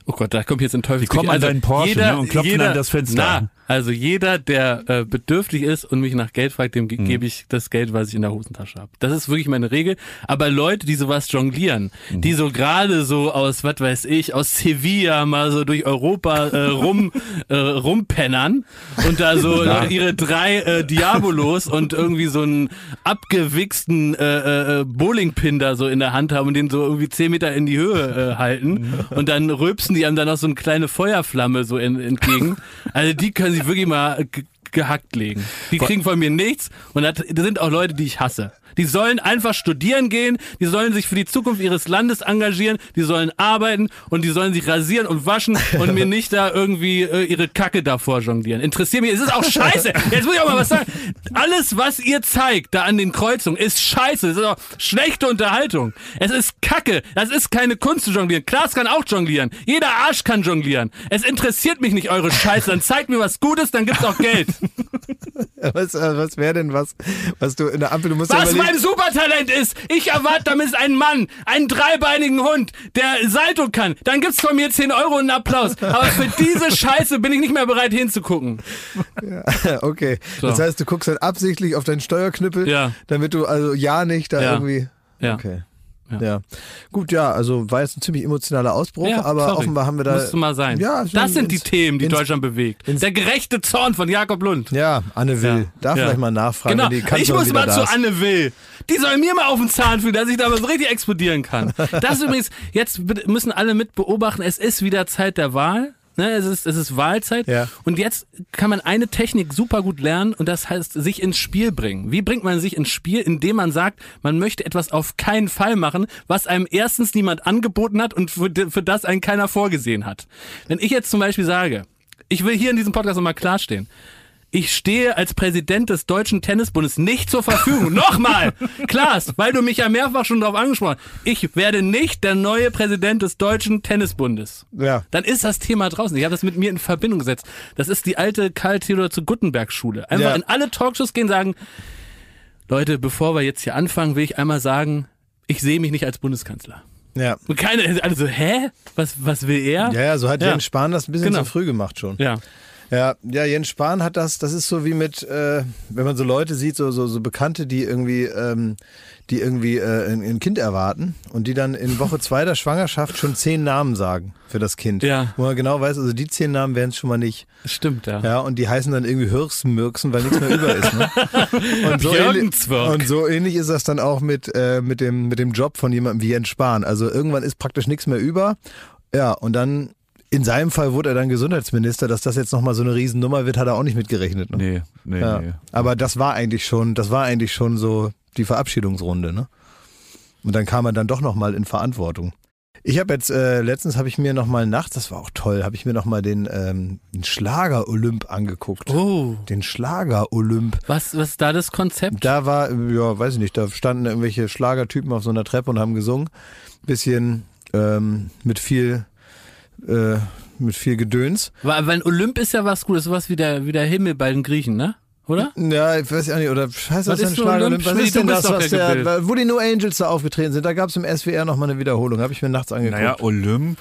Oh Gott, da kommt jetzt ein Teufel. Die kommen an deinen Porsche, ne, und klopfen an das Fenster Na, also jeder, der äh, bedürftig ist und mich nach Geld fragt, dem ge Mhm. gebe ich das Geld, was ich in der Hosentasche habe. Das ist wirklich meine Regel. Aber Leute, die sowas jonglieren, Mhm. die so gerade so aus, was weiß ich, aus Sevilla mal so durch Europa äh, rum [laughs] äh, rumpennern und da so ihre drei äh, Diabolos und irgendwie so einen abgewichsten äh, äh, Bowlingpin da so in der Hand haben und den so irgendwie zehn Meter in die Höhe äh, halten und dann rülpsen die einem dann noch so eine kleine Feuerflamme so in, entgegen. Also die können sich wirklich mal ge- gehackt legen. Die kriegen von mir nichts und das sind auch Leute, die ich hasse. Die sollen einfach studieren gehen, die sollen sich für die Zukunft ihres Landes engagieren, die sollen arbeiten und die sollen sich rasieren und waschen und mir nicht da irgendwie äh, ihre Kacke davor jonglieren. Interessiert mich, es ist auch scheiße. Jetzt muss ich auch mal was sagen. Alles, was ihr zeigt da an den Kreuzungen, ist scheiße. Es ist auch schlechte Unterhaltung. Es ist Kacke. Das ist keine Kunst zu jonglieren. Klaas kann auch jonglieren. Jeder Arsch kann jonglieren. Es interessiert mich nicht eure Scheiße. Dann zeigt mir was Gutes, dann gibt's auch Geld. [laughs] Was, äh, was wäre denn was, was du in der Ampel, du musst ja Was überlegen, mein Supertalent ist, ich erwarte damit einen Mann, einen dreibeinigen Hund, der Salto kann. Dann gibt's von mir 10 Euro und einen Applaus. Aber für diese Scheiße bin ich nicht mehr bereit hinzugucken. okay. So. Das heißt, du guckst dann absichtlich auf deinen Steuerknüppel, Ja. damit du also ja nicht da Ja. irgendwie. Ja. Okay. Ja. Ja. Gut, ja, also war jetzt ein ziemlich emotionaler Ausbruch, Ja, aber sorry. offenbar haben wir da. Musste mal sein. Ja, das sind die ins- Themen, die ins- Deutschland bewegt. Der gerechte Zorn von Jakob Lund. Ja, Anne Will. Ja. Darf Ja. vielleicht mal nachfragen, Genau, die ich muss mal da zu. Anne Will. Die soll mir mal auf den Zahn fühlen, dass ich da so richtig explodieren kann. Das ist [laughs] übrigens, jetzt müssen alle mit beobachten, es ist wieder Zeit der Wahl. Ne, es, ist, es ist Wahlzeit Ja. und jetzt kann man eine Technik super gut lernen und das heißt sich ins Spiel bringen. Wie bringt man sich ins Spiel? Indem man sagt, man möchte etwas auf keinen Fall machen, was einem erstens niemand angeboten hat und für, für das einen keiner vorgesehen hat. Wenn ich jetzt zum Beispiel sage, ich will hier in diesem Podcast nochmal klarstehen, ich stehe als Präsident des Deutschen Tennisbundes nicht zur Verfügung. [laughs] Nochmal! Klaas, weil du mich ja mehrfach schon darauf angesprochen hast. Ich werde nicht der neue Präsident des Deutschen Tennisbundes. Ja. Dann ist das Thema draußen. Ich habe das mit mir in Verbindung gesetzt. Das ist die alte Karl Theodor zu Guttenberg Schule. Einfach Ja. in alle Talkshows gehen sagen, Leute, bevor wir jetzt hier anfangen, will ich einmal sagen, ich sehe mich nicht als Bundeskanzler. Ja. Und keine, alle so, hä? Was, was will er? Ja, ja, so hat Ja. Jens Spahn das ein bisschen Genau. zu früh gemacht schon. Ja. Ja, ja, Jens Spahn hat das, das ist so wie mit, äh, wenn man so Leute sieht, so, so, so Bekannte, die irgendwie, ähm, die irgendwie äh, ein, ein Kind erwarten und die dann in Woche zwei der Schwangerschaft schon zehn Namen sagen für das Kind. Ja. Wo man genau weiß, also die zehn Namen werden es schon mal nicht. Stimmt, ja. Ja, und die heißen dann irgendwie Hirschmürksen, weil nichts mehr über ist. Ne? [laughs] Und, so ähnlich, und so ähnlich ist das dann auch mit, äh, mit, dem, mit dem Job von jemandem wie Jens Spahn. Also irgendwann ist praktisch nichts mehr über. Ja, und dann, in seinem Fall wurde er dann Gesundheitsminister. Dass das jetzt nochmal so eine Riesennummer wird, hat er auch nicht mitgerechnet. Ne? Nee, nee, Ja. nee. Aber das war eigentlich schon, das war eigentlich schon so die Verabschiedungsrunde, ne? Und dann kam er dann doch nochmal in Verantwortung. Ich habe jetzt, äh, letztens habe ich mir nochmal nachts, das war auch toll, habe ich mir nochmal den, ähm, den Schlager-Olymp angeguckt. Oh, Den Schlager-Olymp. was, was ist da das Konzept? Da war, ja, weiß ich nicht, da standen irgendwelche Schlagertypen auf so einer Treppe und haben gesungen. Bisschen ähm, mit viel, äh, mit viel Gedöns. Weil, weil Olymp ist ja was Gutes, sowas wie der, wie der Himmel bei den Griechen, ne? Oder? Ja, ich weiß ja nicht, oder heißt das Was denn ist so Schlager? Olymp? Was ist denn das, was der wo die No Angels da aufgetreten sind? Da gab es im SWR nochmal eine Wiederholung, habe ich mir nachts angeguckt. Naja, Olymp.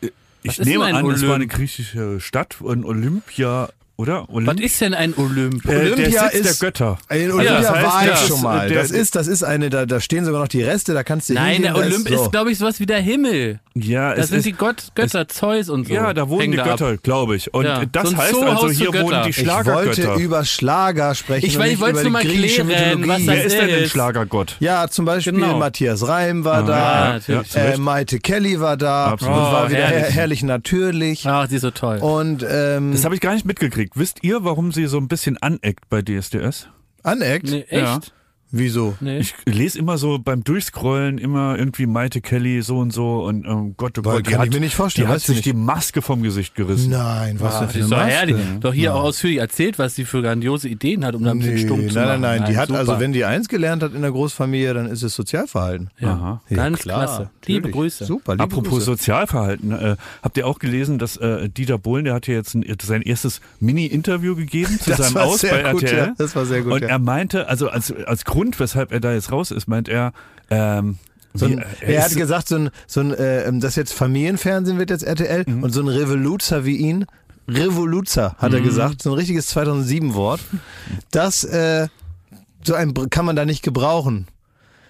äh, Ich Was nehme denn ein an, es war eine Olymp? griechische Stadt und Olympia, oder? Was Olymp ist denn ein Olymp? äh, der Olympia Sitz ist- der Götter. In Also Olympia das heißt, war ich das schon ist, mal. der- das ist, das ist eine, da, da stehen sogar noch die Reste, da kannst du Nein, hingehen, der Olymp so. ist, glaube ich, sowas wie der Himmel. Ja, Da es sind ist, die Gott, Götter, Zeus und so. ja, da wohnen die. Götter, glaube ich. Und Ja, das so heißt Zoohaus also, hier wohnen die Ich ich Schlagergötter. wollte über Schlager sprechen Ich ich wollte nur mal klären, Mythologie. was Wer das ist denn ein ist. Schlagergott? Ja, zum Beispiel Genau. Matthias Reim war Ah, da, ja, äh. Maite Kelly war da Absolut. und war Oh, wieder herrlich natürlich. Ach, die ist so toll. Und ähm, Das habe ich gar nicht mitgekriegt. Wisst ihr, warum sie so ein bisschen aneckt bei DSDS? Aneckt? nee, echt? Ja. Wieso? Nee. Ich lese immer so beim Durchscrollen immer irgendwie Maite Kelly so und so und ähm, Gott, oh Weil Gott, die kann ich hat, mir nicht vorstellen, die hat ich sich die Maske vom Gesicht gerissen. Nein, was Ah, denn für ist eine doch Maske? herrlich. Doch hier auch ausführlich erzählt, was sie für grandiose Ideen hat, um da ein bisschen Nee, stumm nein, zu nein, machen. nein, die hat super. also, wenn die eins gelernt hat in der Großfamilie, dann ist es Sozialverhalten. ja, Aha. ganz klar, klasse. Liebe natürlich. Grüße. Super, liebe Apropos Grüße. Sozialverhalten, äh, habt ihr auch gelesen, dass äh, Dieter Bohlen, der hat ja jetzt ein, sein erstes Mini-Interview gegeben zu Das seinem war Aus sehr bei gut, RTL. ja. Das war sehr gut, Und ja. er meinte, also als, als Grund, weshalb er da jetzt raus ist, meint er, ähm, So ein, äh, er hat ist- gesagt, so ein, so ein äh, das jetzt Familienfernsehen wird jetzt RTL Mhm. und so ein Revoluzer wie ihn, Revoluzer hat Mhm. er gesagt, so ein richtiges 2007-Wort, das äh, so ein kann man da nicht gebrauchen.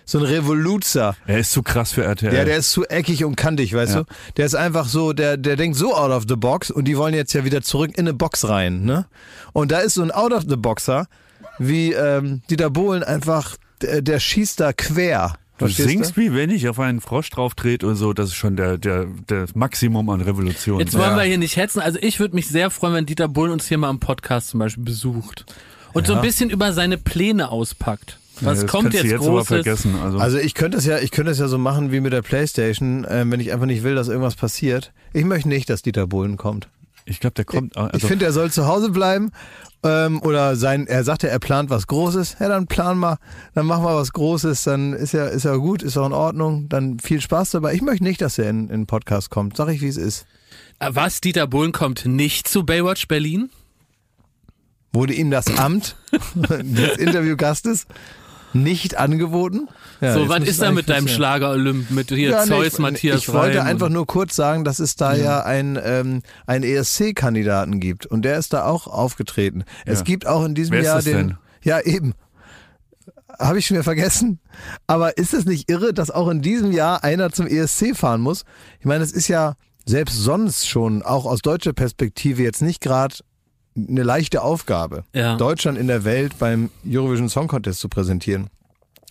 So ein Revoluzer. er ist zu krass für RTL. Ja, der ist zu eckig und kantig, weißt Ja. du? Der ist einfach so, der, der denkt so out of the box und die wollen jetzt ja wieder zurück in eine Box rein, ne? Und da ist so ein out of the boxer, wie ähm, Dieter Bohlen einfach, der, der schießt da quer. Du Verstehst singst wie wenn ich auf einen Frosch drauf dreht und so, das ist schon der, der, der Maximum an Revolution. Jetzt wollen Ja. wir hier nicht hetzen. Also ich würde mich sehr freuen, wenn Dieter Bohlen uns hier mal am Podcast zum Beispiel besucht. Und so ein bisschen über seine Pläne auspackt. Was Ja, das kommt jetzt, du jetzt Großes? vergessen. Also, Also ich könnte es ja, ich könnte es ja so machen wie mit der Playstation, ähm, wenn ich einfach nicht will, dass irgendwas passiert. Ich möchte nicht, dass Dieter Bohlen kommt. Ich glaube, der kommt. ich Also, finde, er soll zu Hause bleiben. Ähm, oder sein, er sagt ja, er plant was Großes. Ja, dann plan mal, dann machen wir was Großes, dann ist ja, ist ja gut, ist auch in Ordnung. Dann viel Spaß dabei. Ich möchte nicht, dass er in, in den Podcast kommt. Sag ich, wie es ist. Äh, Was? Dieter Bohlen kommt nicht zu Baywatch Berlin? Wurde ihm das Amt [laughs] des Interviewgastes nicht angeboten? Ja, so, was ist da mit deinem. Schlager-Olymp? Mit hier Ja, nee, Zeus, ich, Matthias Ich wollte einfach nur kurz sagen, dass es da ja, ein, ähm, einen ESC-Kandidaten gibt und der ist da auch aufgetreten. Es Ja. gibt auch in diesem Wer ist Jahr das den. denn? Ja, eben. Habe ich schon wieder vergessen. Aber ist es nicht irre, dass auch in diesem Jahr einer zum ESC fahren muss? Ich meine, es ist ja selbst sonst schon, auch aus deutscher Perspektive, jetzt nicht gerade eine leichte Aufgabe, Ja. Deutschland in der Welt beim Eurovision Song Contest zu präsentieren.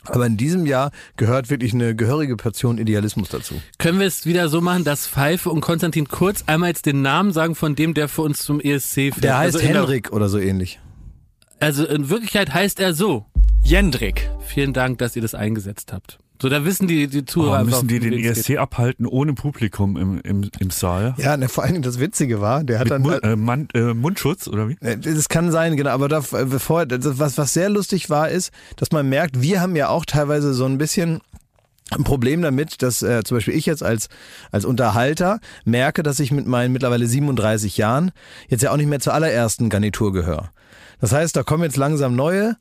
Aber in diesem Jahr gehört wirklich eine gehörige Portion Idealismus dazu. Können wir es wieder so machen, dass Pfeife und Konstantin Kurz einmal jetzt den Namen sagen von dem, der für uns zum ESC fährt? Der heißt also Henrik oder so ähnlich. Also in Wirklichkeit heißt er so. Jendrik. Vielen Dank, dass ihr das eingesetzt habt. So, da wissen die, die oh, Zuhörer einfach, müssen die den wen es ESC abhalten ohne Publikum im, im, im Saal? Ja, ne, vor allen Dingen das Witzige war, der hat Mit dann. Mu äh, Mann, äh, Mundschutz oder wie? Äh, Das kann sein, genau. Aber da, bevor, das, was, was sehr lustig war, ist, dass man merkt, wir haben ja auch teilweise so ein bisschen ein Problem damit, dass äh, zum Beispiel ich jetzt als, als Unterhalter merke, dass ich mit meinen mittlerweile 37 Jahren jetzt ja auch nicht mehr zur allerersten Garnitur gehöre. Das heißt, da kommen jetzt langsam neue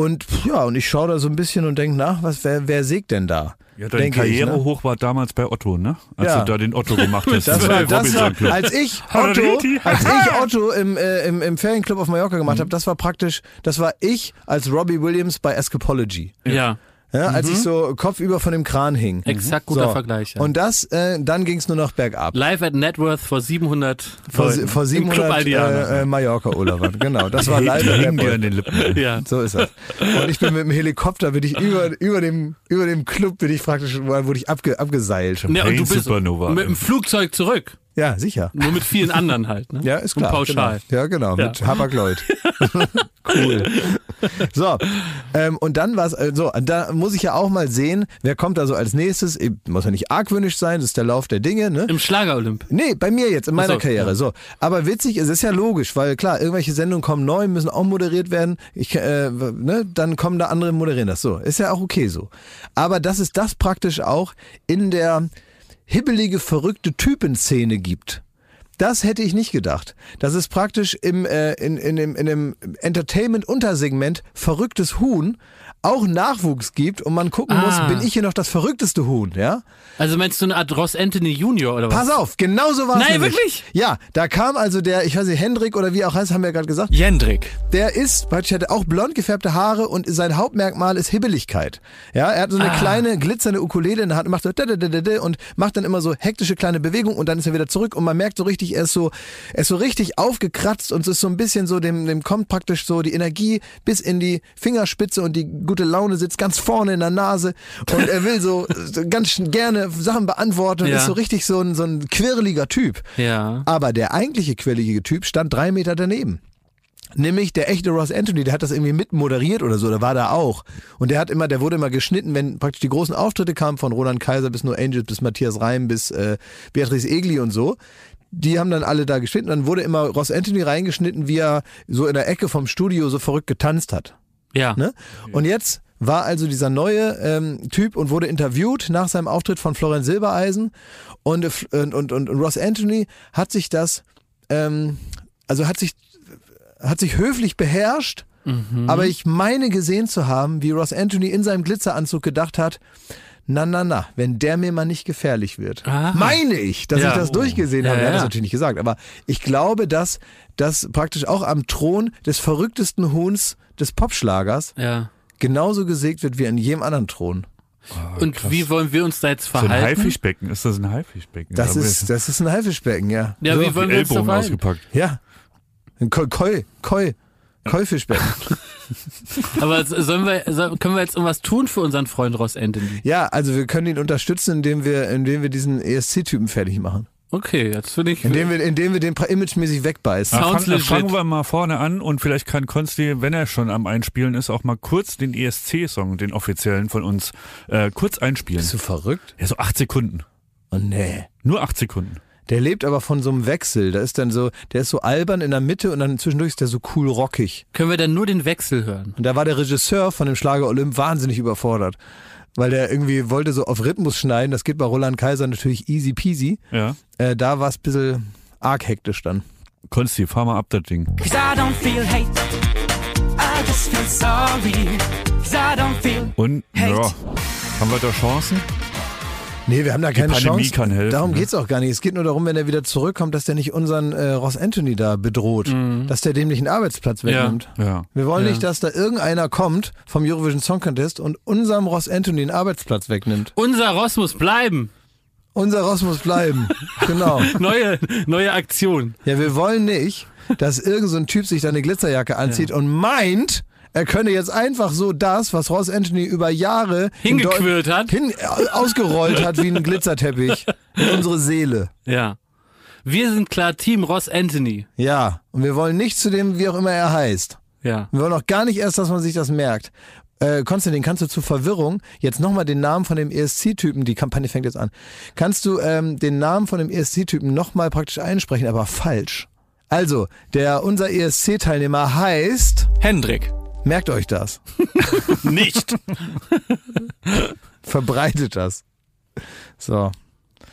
Und ja, und ich schaue da so ein bisschen und denke nach, was, wer, wer sägt denn da? Ja, dein Denke ich, Karriere ne? hoch war damals bei Otto, ne? Als Ja. du da den Otto gemacht [laughs] hast. Das war, das war als ich Otto, als ich Otto im, äh, im, im Ferienclub auf Mallorca gemacht Mhm. habe, das war praktisch, das war ich als Robbie Williams bei Escapology. Ja, Ja, als ich so kopfüber von dem Kran hing. Mhm. exakt guter So. Vergleich. Ja. Und das, äh, dann ging es nur noch bergab. Live at Networth vor 700 Vor, vor Im Club 700 Aldiana. äh, äh, Mallorca-Urlaubern. Genau, das war [laughs] live. at an Network. den Lippen. [laughs] ja. So ist das. Und ich bin mit dem Helikopter, bin ich über, über, dem, über dem Club, bin ich praktisch, wurde ich abge, abgeseilt. Ne, und du bist Supernova. mit dem Flugzeug zurück. Ja, sicher. Nur mit vielen anderen halt. Ne? [laughs] Ja, ist Und klar. pauschal. Genau. Ja, genau, Ja. mit Hapag-Lloyd. [laughs] cool. [laughs] So, ähm, und dann war es, äh, so, da muss ich ja auch mal sehen, wer kommt da so als nächstes. Ich, muss ja nicht argwöhnisch sein, das ist der Lauf der Dinge, ne? Im Schlager-Olymp. Nee, bei mir jetzt, in meiner so, Karriere. ja. So. Aber witzig, es ist ja logisch, weil klar, irgendwelche Sendungen kommen neu, müssen auch moderiert werden. Ich, äh, ne, dann kommen da andere moderieren das. So, ist ja auch okay so. Aber dass es das praktisch auch in der hibbelige, verrückte Typenszene gibt. Das hätte ich nicht gedacht. Dass es praktisch im, äh, in, in, dem, in dem Entertainment-Untersegment verrücktes Huhn auch Nachwuchs gibt und man gucken Ah. muss, bin ich hier noch das verrückteste Huhn, ja? Also meinst du eine Art Ross Anthony Junior oder was? Pass auf, genau so war es. Nein, nämlich. wirklich? Ja, da kam also der, ich weiß nicht, Hendrik oder wie auch heißt, haben wir ja gerade gesagt, Jendrik. der ist, praktisch hatte auch blond gefärbte Haare und sein Hauptmerkmal ist Hibbeligkeit. Ja, er hat so eine Ah. kleine glitzernde Ukulele in der Hand und macht so und macht dann immer so hektische kleine Bewegungen und dann ist er wieder zurück und man merkt so richtig, er ist so, er ist so richtig aufgekratzt und es ist so ein bisschen so, dem, dem kommt praktisch so die Energie bis in die Fingerspitze und die gute Laune sitzt ganz vorne in der Nase und er will so, [laughs] ganz gerne Sachen beantworten und Ja. ist so richtig so ein, so ein quirliger Typ. Ja. Aber der eigentliche quirlige Typ stand drei Meter daneben. Nämlich der echte Ross Anthony, der hat das irgendwie mit moderiert oder so, der war da auch. Und der hat immer, der wurde immer geschnitten, wenn praktisch die großen Auftritte kamen, von Roland Kaiser bis No Angels, bis Matthias Reim, bis äh, Beatrice Egli und so. Die haben dann alle da geschnitten, dann wurde immer Ross Anthony reingeschnitten, wie er so in der Ecke vom Studio so verrückt getanzt hat. Ja. Ne? Und jetzt war also dieser neue ähm, Typ und wurde interviewt nach seinem Auftritt von Florian Silbereisen und, äh, und, und, und Ross Anthony hat sich das, ähm, also hat sich, hat sich höflich beherrscht, aber ich meine gesehen zu haben, wie Ross Anthony in seinem Glitzeranzug gedacht hat, na, na, na, wenn der mir mal nicht gefährlich wird. Ah. Meine ich, dass Ja. ich das durchgesehen Ja, habe. Er hat das ja. natürlich nicht gesagt, aber ich glaube, dass das praktisch auch am Thron des verrücktesten Huhns des Popschlagers Ja. genauso gesägt wird wie an jedem anderen Thron. Und wie wollen wir uns da jetzt So ein verhalten? Haifischbecken. Ist das ein Haifischbecken? Das Da ist, das ist ein Haifischbecken, ja. ja, so, wie wollen wir uns da Ellbogen verhalten? ausgepackt. ja. Ein Koi, Koi, Koi, Koi-Fischbecken. [laughs] Aber sollen wir, können wir jetzt irgendwas tun für unseren Freund Ross Anthony? Ja, also wir können ihn unterstützen, indem wir, indem wir diesen ESC-Typen fertig machen. Okay, jetzt finde ich. Indem wir, indem wir den imagemäßig wegbeißen. Sounds fang, legit. fangen wir mal vorne an und vielleicht kann Konsti, wenn er schon am Einspielen ist, auch mal kurz den ESC-Song, den offiziellen von uns, äh, kurz einspielen. Bist du verrückt? Ja, so acht Sekunden. Oh nee. Nur acht Sekunden. Der lebt aber von so einem Wechsel. Da ist dann so, der ist so albern in der Mitte und dann zwischendurch ist der so cool rockig. Können wir dann nur den Wechsel hören? Und da war der Regisseur von dem Schlager Olymp wahnsinnig überfordert. Weil der irgendwie wollte so auf Rhythmus schneiden. Das geht bei Roland Kaiser natürlich easy peasy. Ja. Äh, da war es ein bisschen arg hektisch dann. Konsti, fahr mal ab das Ding. Und, ja, haben wir da Chancen? Nee, wir haben da keine Pandemie Chance. kann helfen, Darum ne? geht's auch gar nicht. Es geht nur darum, wenn er wieder zurückkommt, dass der nicht unseren äh, Ross Anthony da bedroht. Dass der dem nicht einen Arbeitsplatz wegnimmt. Ja. Wir wollen Ja. nicht, dass da irgendeiner kommt vom Eurovision Song Contest und unserem Ross Anthony den Arbeitsplatz wegnimmt. Unser Ross muss bleiben. Unser Ross muss bleiben. [laughs] genau. Neue, neue Aktion. Ja, wir wollen nicht, dass irgend so ein Typ sich da eine Glitzerjacke anzieht und meint, er könne jetzt einfach so das, was Ross Anthony über Jahre Hingequirlt hat. hin, ausgerollt hat wie ein [laughs] Glitzerteppich in unsere Seele. Ja. Wir sind klar Team Ross Anthony. Ja, und wir wollen nicht zu dem, wie auch immer er heißt. Ja. Wir wollen auch gar nicht erst, dass man sich das merkt. Äh, Konstantin, kannst du zur Verwirrung jetzt nochmal den Namen von dem ESC-Typen, die Kampagne fängt jetzt an, kannst du ähm, den Namen von dem ESC-Typen nochmal praktisch einsprechen, aber falsch. Also, der unser ESC-Teilnehmer heißt, Hendrik. Merkt euch das, [laughs] Nicht. verbreitet das. So,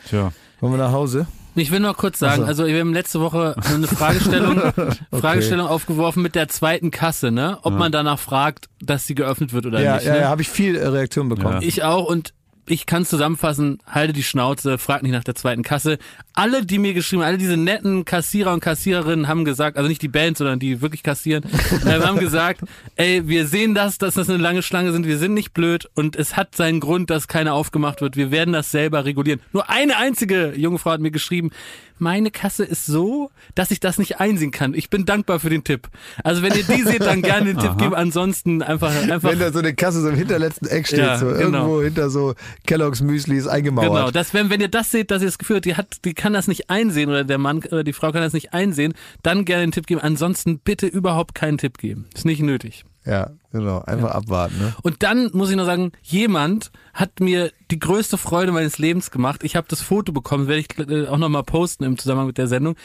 Tja. wollen wir nach Hause? Ich will noch kurz sagen, also wir haben letzte Woche eine Fragestellung, [laughs] Fragestellung aufgeworfen mit der zweiten Kasse, ne? Ob man danach fragt, dass sie geöffnet wird oder Ja, nicht. ja, ne? ja, habe ich viel äh, Reaktion bekommen. Ich auch und ich kann zusammenfassen, halte die Schnauze, frag nicht nach der zweiten Kasse. Alle, die mir geschrieben haben, alle diese netten Kassierer und Kassiererinnen haben gesagt, also nicht die Band, sondern die wirklich kassieren, [laughs] äh, haben gesagt, ey, wir sehen das, dass das eine lange Schlange sind, wir sind nicht blöd und es hat seinen Grund, dass keine aufgemacht wird. Wir werden das selber regulieren. Nur eine einzige junge Frau hat mir geschrieben, meine Kasse ist so, dass ich das nicht einsehen kann. Ich bin dankbar für den Tipp. Also wenn ihr die seht, dann gerne den Tipp [laughs] geben. Ansonsten einfach, einfach Wenn da so eine Kasse so im hinterletzten Eck steht, Ja, so genau. irgendwo hinter so Kellogg's Müslis eingemauert. Genau, das, wenn, wenn ihr das seht, dass ihr das Gefühl habt, die, hat, die kann das nicht einsehen oder der Mann oder die Frau kann das nicht einsehen, dann gerne den Tipp geben. Ansonsten bitte überhaupt keinen Tipp geben. Ist nicht nötig. Ja, genau. Einfach abwarten. Ne? Und dann muss ich noch sagen, jemand hat mir die größte Freude meines Lebens gemacht. Ich habe das Foto bekommen, werde ich äh, auch nochmal posten im Zusammenhang mit der Sendung.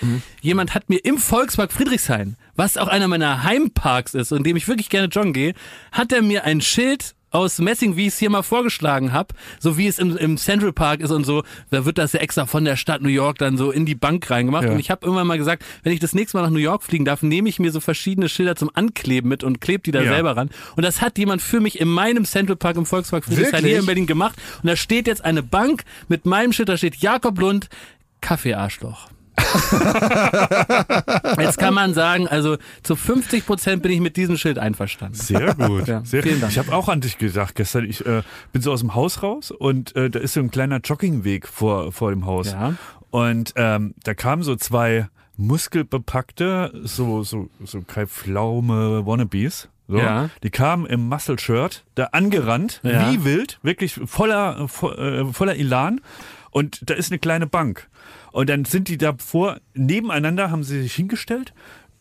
Jemand hat mir im Volkspark Friedrichshain, was auch einer meiner Heimparks ist und in dem ich wirklich gerne joggen gehe, hat er mir ein Schild aus Messing, wie ich es hier mal vorgeschlagen habe, so wie es im, im Central Park ist und so, da wird das ja extra von der Stadt New York dann so in die Bank reingemacht. Ja. Und ich habe irgendwann mal gesagt, wenn ich das nächste Mal nach New York fliegen darf, nehme ich mir so verschiedene Schilder zum Ankleben mit und klebe die da Ja. selber ran. Und das hat jemand für mich in meinem Central Park im Volkspark Friedrichshain hier in Berlin gemacht. Und da steht jetzt eine Bank mit meinem Schild, da steht Jakob Lund, Kaffeearschloch. [laughs] Jetzt kann man sagen, also zu 50 Prozent bin ich mit diesem Schild einverstanden. Sehr gut. [laughs] Ja, Sehr, vielen Dank. Ich habe auch an dich gedacht gestern. Ich äh, bin so aus dem Haus raus und äh, da ist so ein kleiner Joggingweg vor, vor dem Haus. Ja. Und ähm, da kamen so zwei muskelbepackte, so, so, so Kai Pflaume Wannabes. So. Ja. Die kamen im Muscle-Shirt, da angerannt, Ja. wie wild, wirklich voller, vo, äh, voller Elan. Und da ist eine kleine Bank. Und dann sind die davor, nebeneinander haben sie sich hingestellt,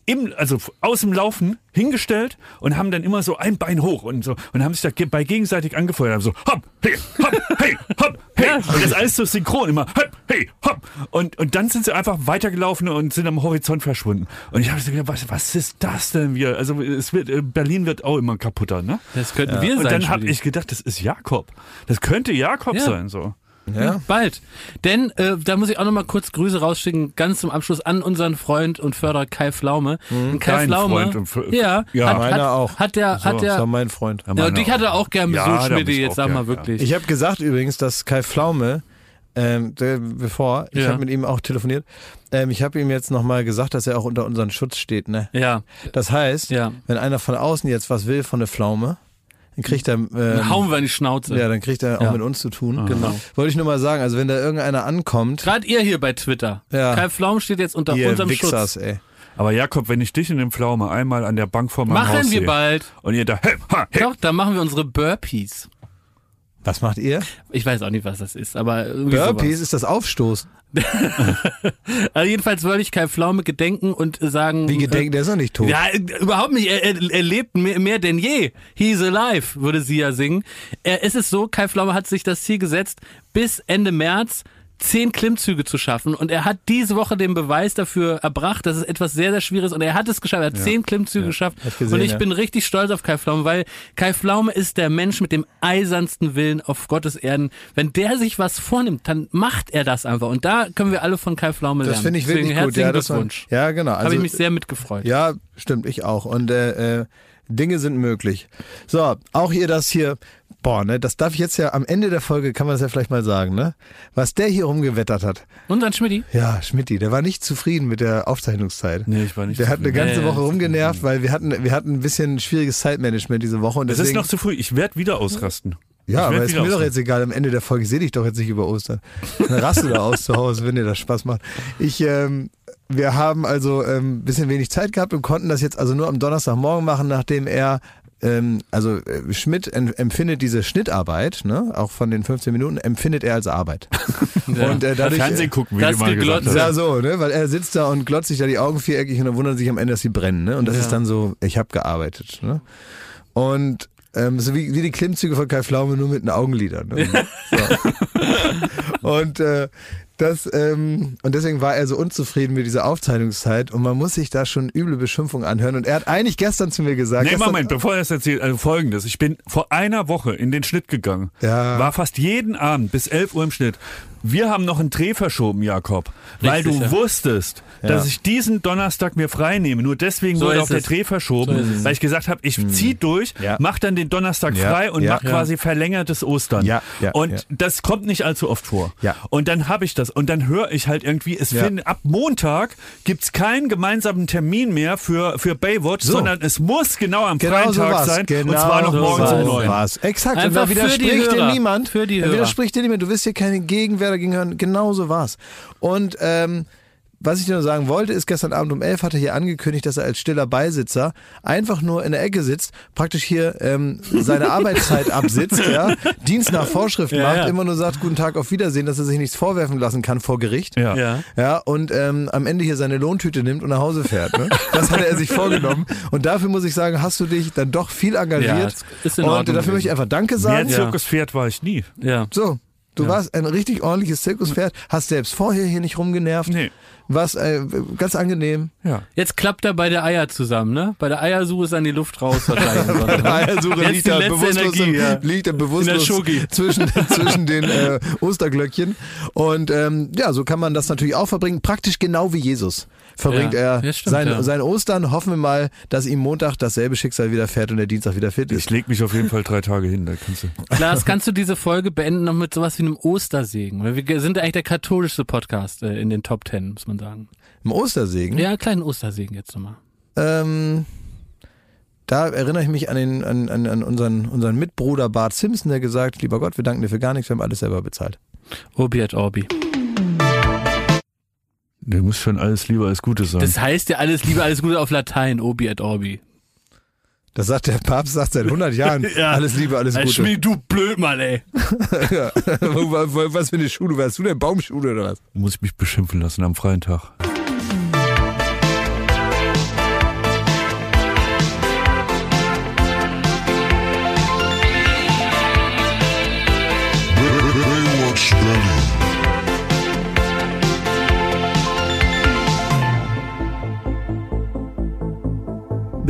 im, also aus dem Laufen hingestellt und haben dann immer so ein Bein hoch und so und haben sich da ge- bei gegenseitig angefeuert, haben so hopp, hey, hopp, hey, hopp, hey. Und das alles so synchron immer hopp, hey, hopp. Und, und dann sind sie einfach weitergelaufen und sind am Horizont verschwunden. Und ich habe so gedacht, was, was ist das denn wir? Also es wird, äh, Berlin wird auch immer kaputter, ne? Das könnten wir Und sein. dann habe ich gedacht, das ist Jakob. Das könnte Jakob Ja. sein, so. Ja. Bald. Denn äh, da muss ich auch noch mal kurz Grüße rausschicken, ganz zum Abschluss an unseren Freund und Förderer Kai Flaume. Und Kai Dein Flaume, Freund und Fö- ja, Ja, hat, meiner hat, auch. Hat der, So, hat Das der, war mein Freund. ja, und dich hat er auch gern Ja, besucht, ich jetzt sag mal wirklich. Ich habe gesagt übrigens, dass Kai Pflaume, ähm, der, bevor, ich Ja. habe mit ihm auch telefoniert, ähm, ich habe ihm jetzt nochmal gesagt, dass er auch unter unseren Schutz steht. Ne? ja, Das heißt, ja. wenn einer von außen jetzt was will von der Pflaume, dann kriegt er, ähm, Dann hauen wir in die Schnauze. ja, dann kriegt er auch Ja. mit uns zu tun. Genau. Wollte ich nur mal sagen, also wenn da irgendeiner ankommt, Gerade ihr hier bei Twitter. Ja. Kai Flaum steht jetzt unter ihr unserem Wichsers, Schutz. ey. Aber Jakob, wenn ich dich in dem Pflaume einmal an der Bank vor meinem Haus Machen wir sehe bald. und ihr da, hey, ha, hey, Doch, da machen wir unsere Burpees. Was macht ihr? Ich weiß auch nicht, was das ist, aber Burpees ist das Aufstoßen. [laughs] Also jedenfalls wollte ich Kai Pflaume gedenken und sagen. Wie gedenkt, der ist noch nicht tot. Ja, äh, überhaupt nicht. Er, er, er lebt mehr, mehr denn je. He's alive, würde sie ja singen. Er, es ist so, Kai Pflaume hat sich das Ziel gesetzt, bis Ende März zehn Klimmzüge zu schaffen. Und er hat diese Woche den Beweis dafür erbracht, dass es etwas sehr, sehr Schwieriges ist. Und er hat es geschafft. Er hat zehn Klimmzüge geschafft. hab ich gesehen, und ich ja. bin richtig stolz auf Kai Pflaume, weil Kai Pflaume ist der Mensch mit dem eisernsten Willen auf Gottes Erden. Wenn der sich was vornimmt, dann macht er das einfach. Und da können wir alle von Kai Pflaume lernen. Das finde ich Deswegen wirklich gut. herzlichen Ja, das war, Glückwunsch. ja, genau. Also, Habe ich mich sehr mitgefreut. Ja, stimmt, ich auch. Und äh, äh, Dinge sind möglich. So, auch hier das hier, boah, ne, das darf ich jetzt ja am Ende der Folge, kann man das ja vielleicht mal sagen, ne? Was der hier rumgewettert hat. Und dann Schmidti? Ja, Schmidti, der war nicht zufrieden mit der Aufzeichnungszeit. Nee, ich war nicht Der hat eine zufrieden. ganze Nee, Woche rumgenervt, weil wir hatten, wir hatten ein bisschen schwieriges Zeitmanagement diese Woche und Es ist noch zu früh. Ich werde wieder ausrasten. ja, ich aber ist mir doch jetzt egal. Am Ende der Folge ich sehe dich doch jetzt nicht über Ostern. Dann raste da aus zu Hause, wenn dir das Spaß macht. Ich, ähm, wir haben also ein ähm, bisschen wenig Zeit gehabt und konnten das jetzt also nur am Donnerstagmorgen machen, nachdem er ähm, also äh, Schmidt empfindet diese Schnittarbeit, ne, auch von den 15 Minuten, empfindet er als Arbeit. [laughs] Und äh, dadurch, Fernsehen gucken, wie Das du mal gesagt geglotzt. hast. ja, so, ne? Weil er sitzt da und glotzt sich da die Augen viereckig und dann wundern sich am Ende, dass sie brennen, ne? Und das Ja. ist dann so, ich habe gearbeitet, ne? Und ähm, so wie, wie die Klimmzüge von Kai Pflaume, nur mit den Augenlidern. Ne? [laughs] So. und äh, Das, ähm, und deswegen war er so unzufrieden mit dieser Aufzeichnungszeit und man muss sich da schon üble Beschimpfungen anhören. Und er hat eigentlich gestern zu mir gesagt, Nee, Moment, bevor er das erzählt, also folgendes. Ich bin vor einer Woche in den Schnitt gegangen. Ja. War fast jeden Abend bis 11 Uhr im Schnitt. Wir haben noch einen Dreh verschoben, Jakob, weil Richtig, du ja. wusstest, dass ich diesen Donnerstag mir frei nehme. Nur deswegen So wurde auch der es. Dreh verschoben, So es. weil ich gesagt habe, ich zieh durch, Ja. mach dann den Donnerstag Ja, frei und ja. mach quasi verlängertes Ostern. Ja, ja, und ja. das kommt nicht allzu oft vor. Ja. Und dann habe ich das und dann höre ich halt irgendwie, es Ja. finden ab Montag gibt's keinen gemeinsamen Termin mehr für für Baywatch, So. sondern es muss genau am Genau freien so sein Genau und zwar noch so morgens um war's. neun. war's. Exakt. und Einfach da für die widerspricht dir niemand. Für die Da Hörer. widerspricht dir niemand. Du wirst hier keine Gegenwehr dagegen hören. Genau so war's. Und ähm, was ich dir nur sagen wollte, ist, gestern Abend um elf hat er hier angekündigt, dass er als stiller Beisitzer einfach nur in der Ecke sitzt, praktisch hier ähm, seine [laughs] Arbeitszeit absitzt, ja, Dienst nach Vorschrift Ja, macht, ja. immer nur sagt, guten Tag, auf Wiedersehen, dass er sich nichts vorwerfen lassen kann vor Gericht. Ja. Ja. Ja, und ähm, am Ende hier seine Lohntüte nimmt und nach Hause fährt. Ne? Das hatte er sich vorgenommen. Und dafür muss ich sagen, hast du dich dann doch viel Ja, engagiert. das ist in und Ordnung dafür möchte ich einfach Danke Mehr sagen. Ja. Zirkuspferd war ich nie. Ja. So, du warst ein richtig ordentliches Zirkuspferd, hast selbst vorher hier nicht rumgenervt. Nee. Warst äh, ganz angenehm. Ja. Jetzt klappt er bei der Eier zusammen, ne? Bei der Eiersuche ist dann die Luft raus. wahrscheinlich [laughs] Sonntag, ne? Eiersuche liegt er bewusstlos, Energie, im, ja. liegt er bewusstlos [laughs] zwischen, zwischen den äh, Osterglöckchen. Und ähm, ja, so kann man das natürlich auch verbringen. Praktisch genau wie Jesus verbringt Ja, er stimmt, sein, ja. sein Ostern. Hoffen wir mal, dass ihm Montag dasselbe Schicksal widerfährt und der Dienstag wieder fit Ich ist. leg mich auf jeden Fall drei Tage hin, da kannst du. Lars, kannst du diese Folge beenden noch mit sowas wie einem Ostersegen? Weil wir sind eigentlich der katholischste Podcast äh, in den Top Ten, muss man sagen. Im Ostersegen. Ja, einen kleinen Ostersegen jetzt nochmal. Ähm, da erinnere ich mich an, den, an, an, an unseren, unseren Mitbruder Bart Simpson, der gesagt, lieber Gott, wir danken dir für gar nichts, wir haben alles selber bezahlt. Obi et Orbi. Der muss schon alles lieber als Gute sein. Das heißt ja alles Liebe, alles Gute auf Latein. Obi et Orbi. Das sagt der Papst sagt seit 100 Jahren. [laughs] Alles Liebe, alles Ey, Gute. Schmied, du Blödmann, ey. Ja. [laughs] was für eine Schule? Wärst du denn Baumschule oder was? muss ich mich beschimpfen lassen am freien Tag.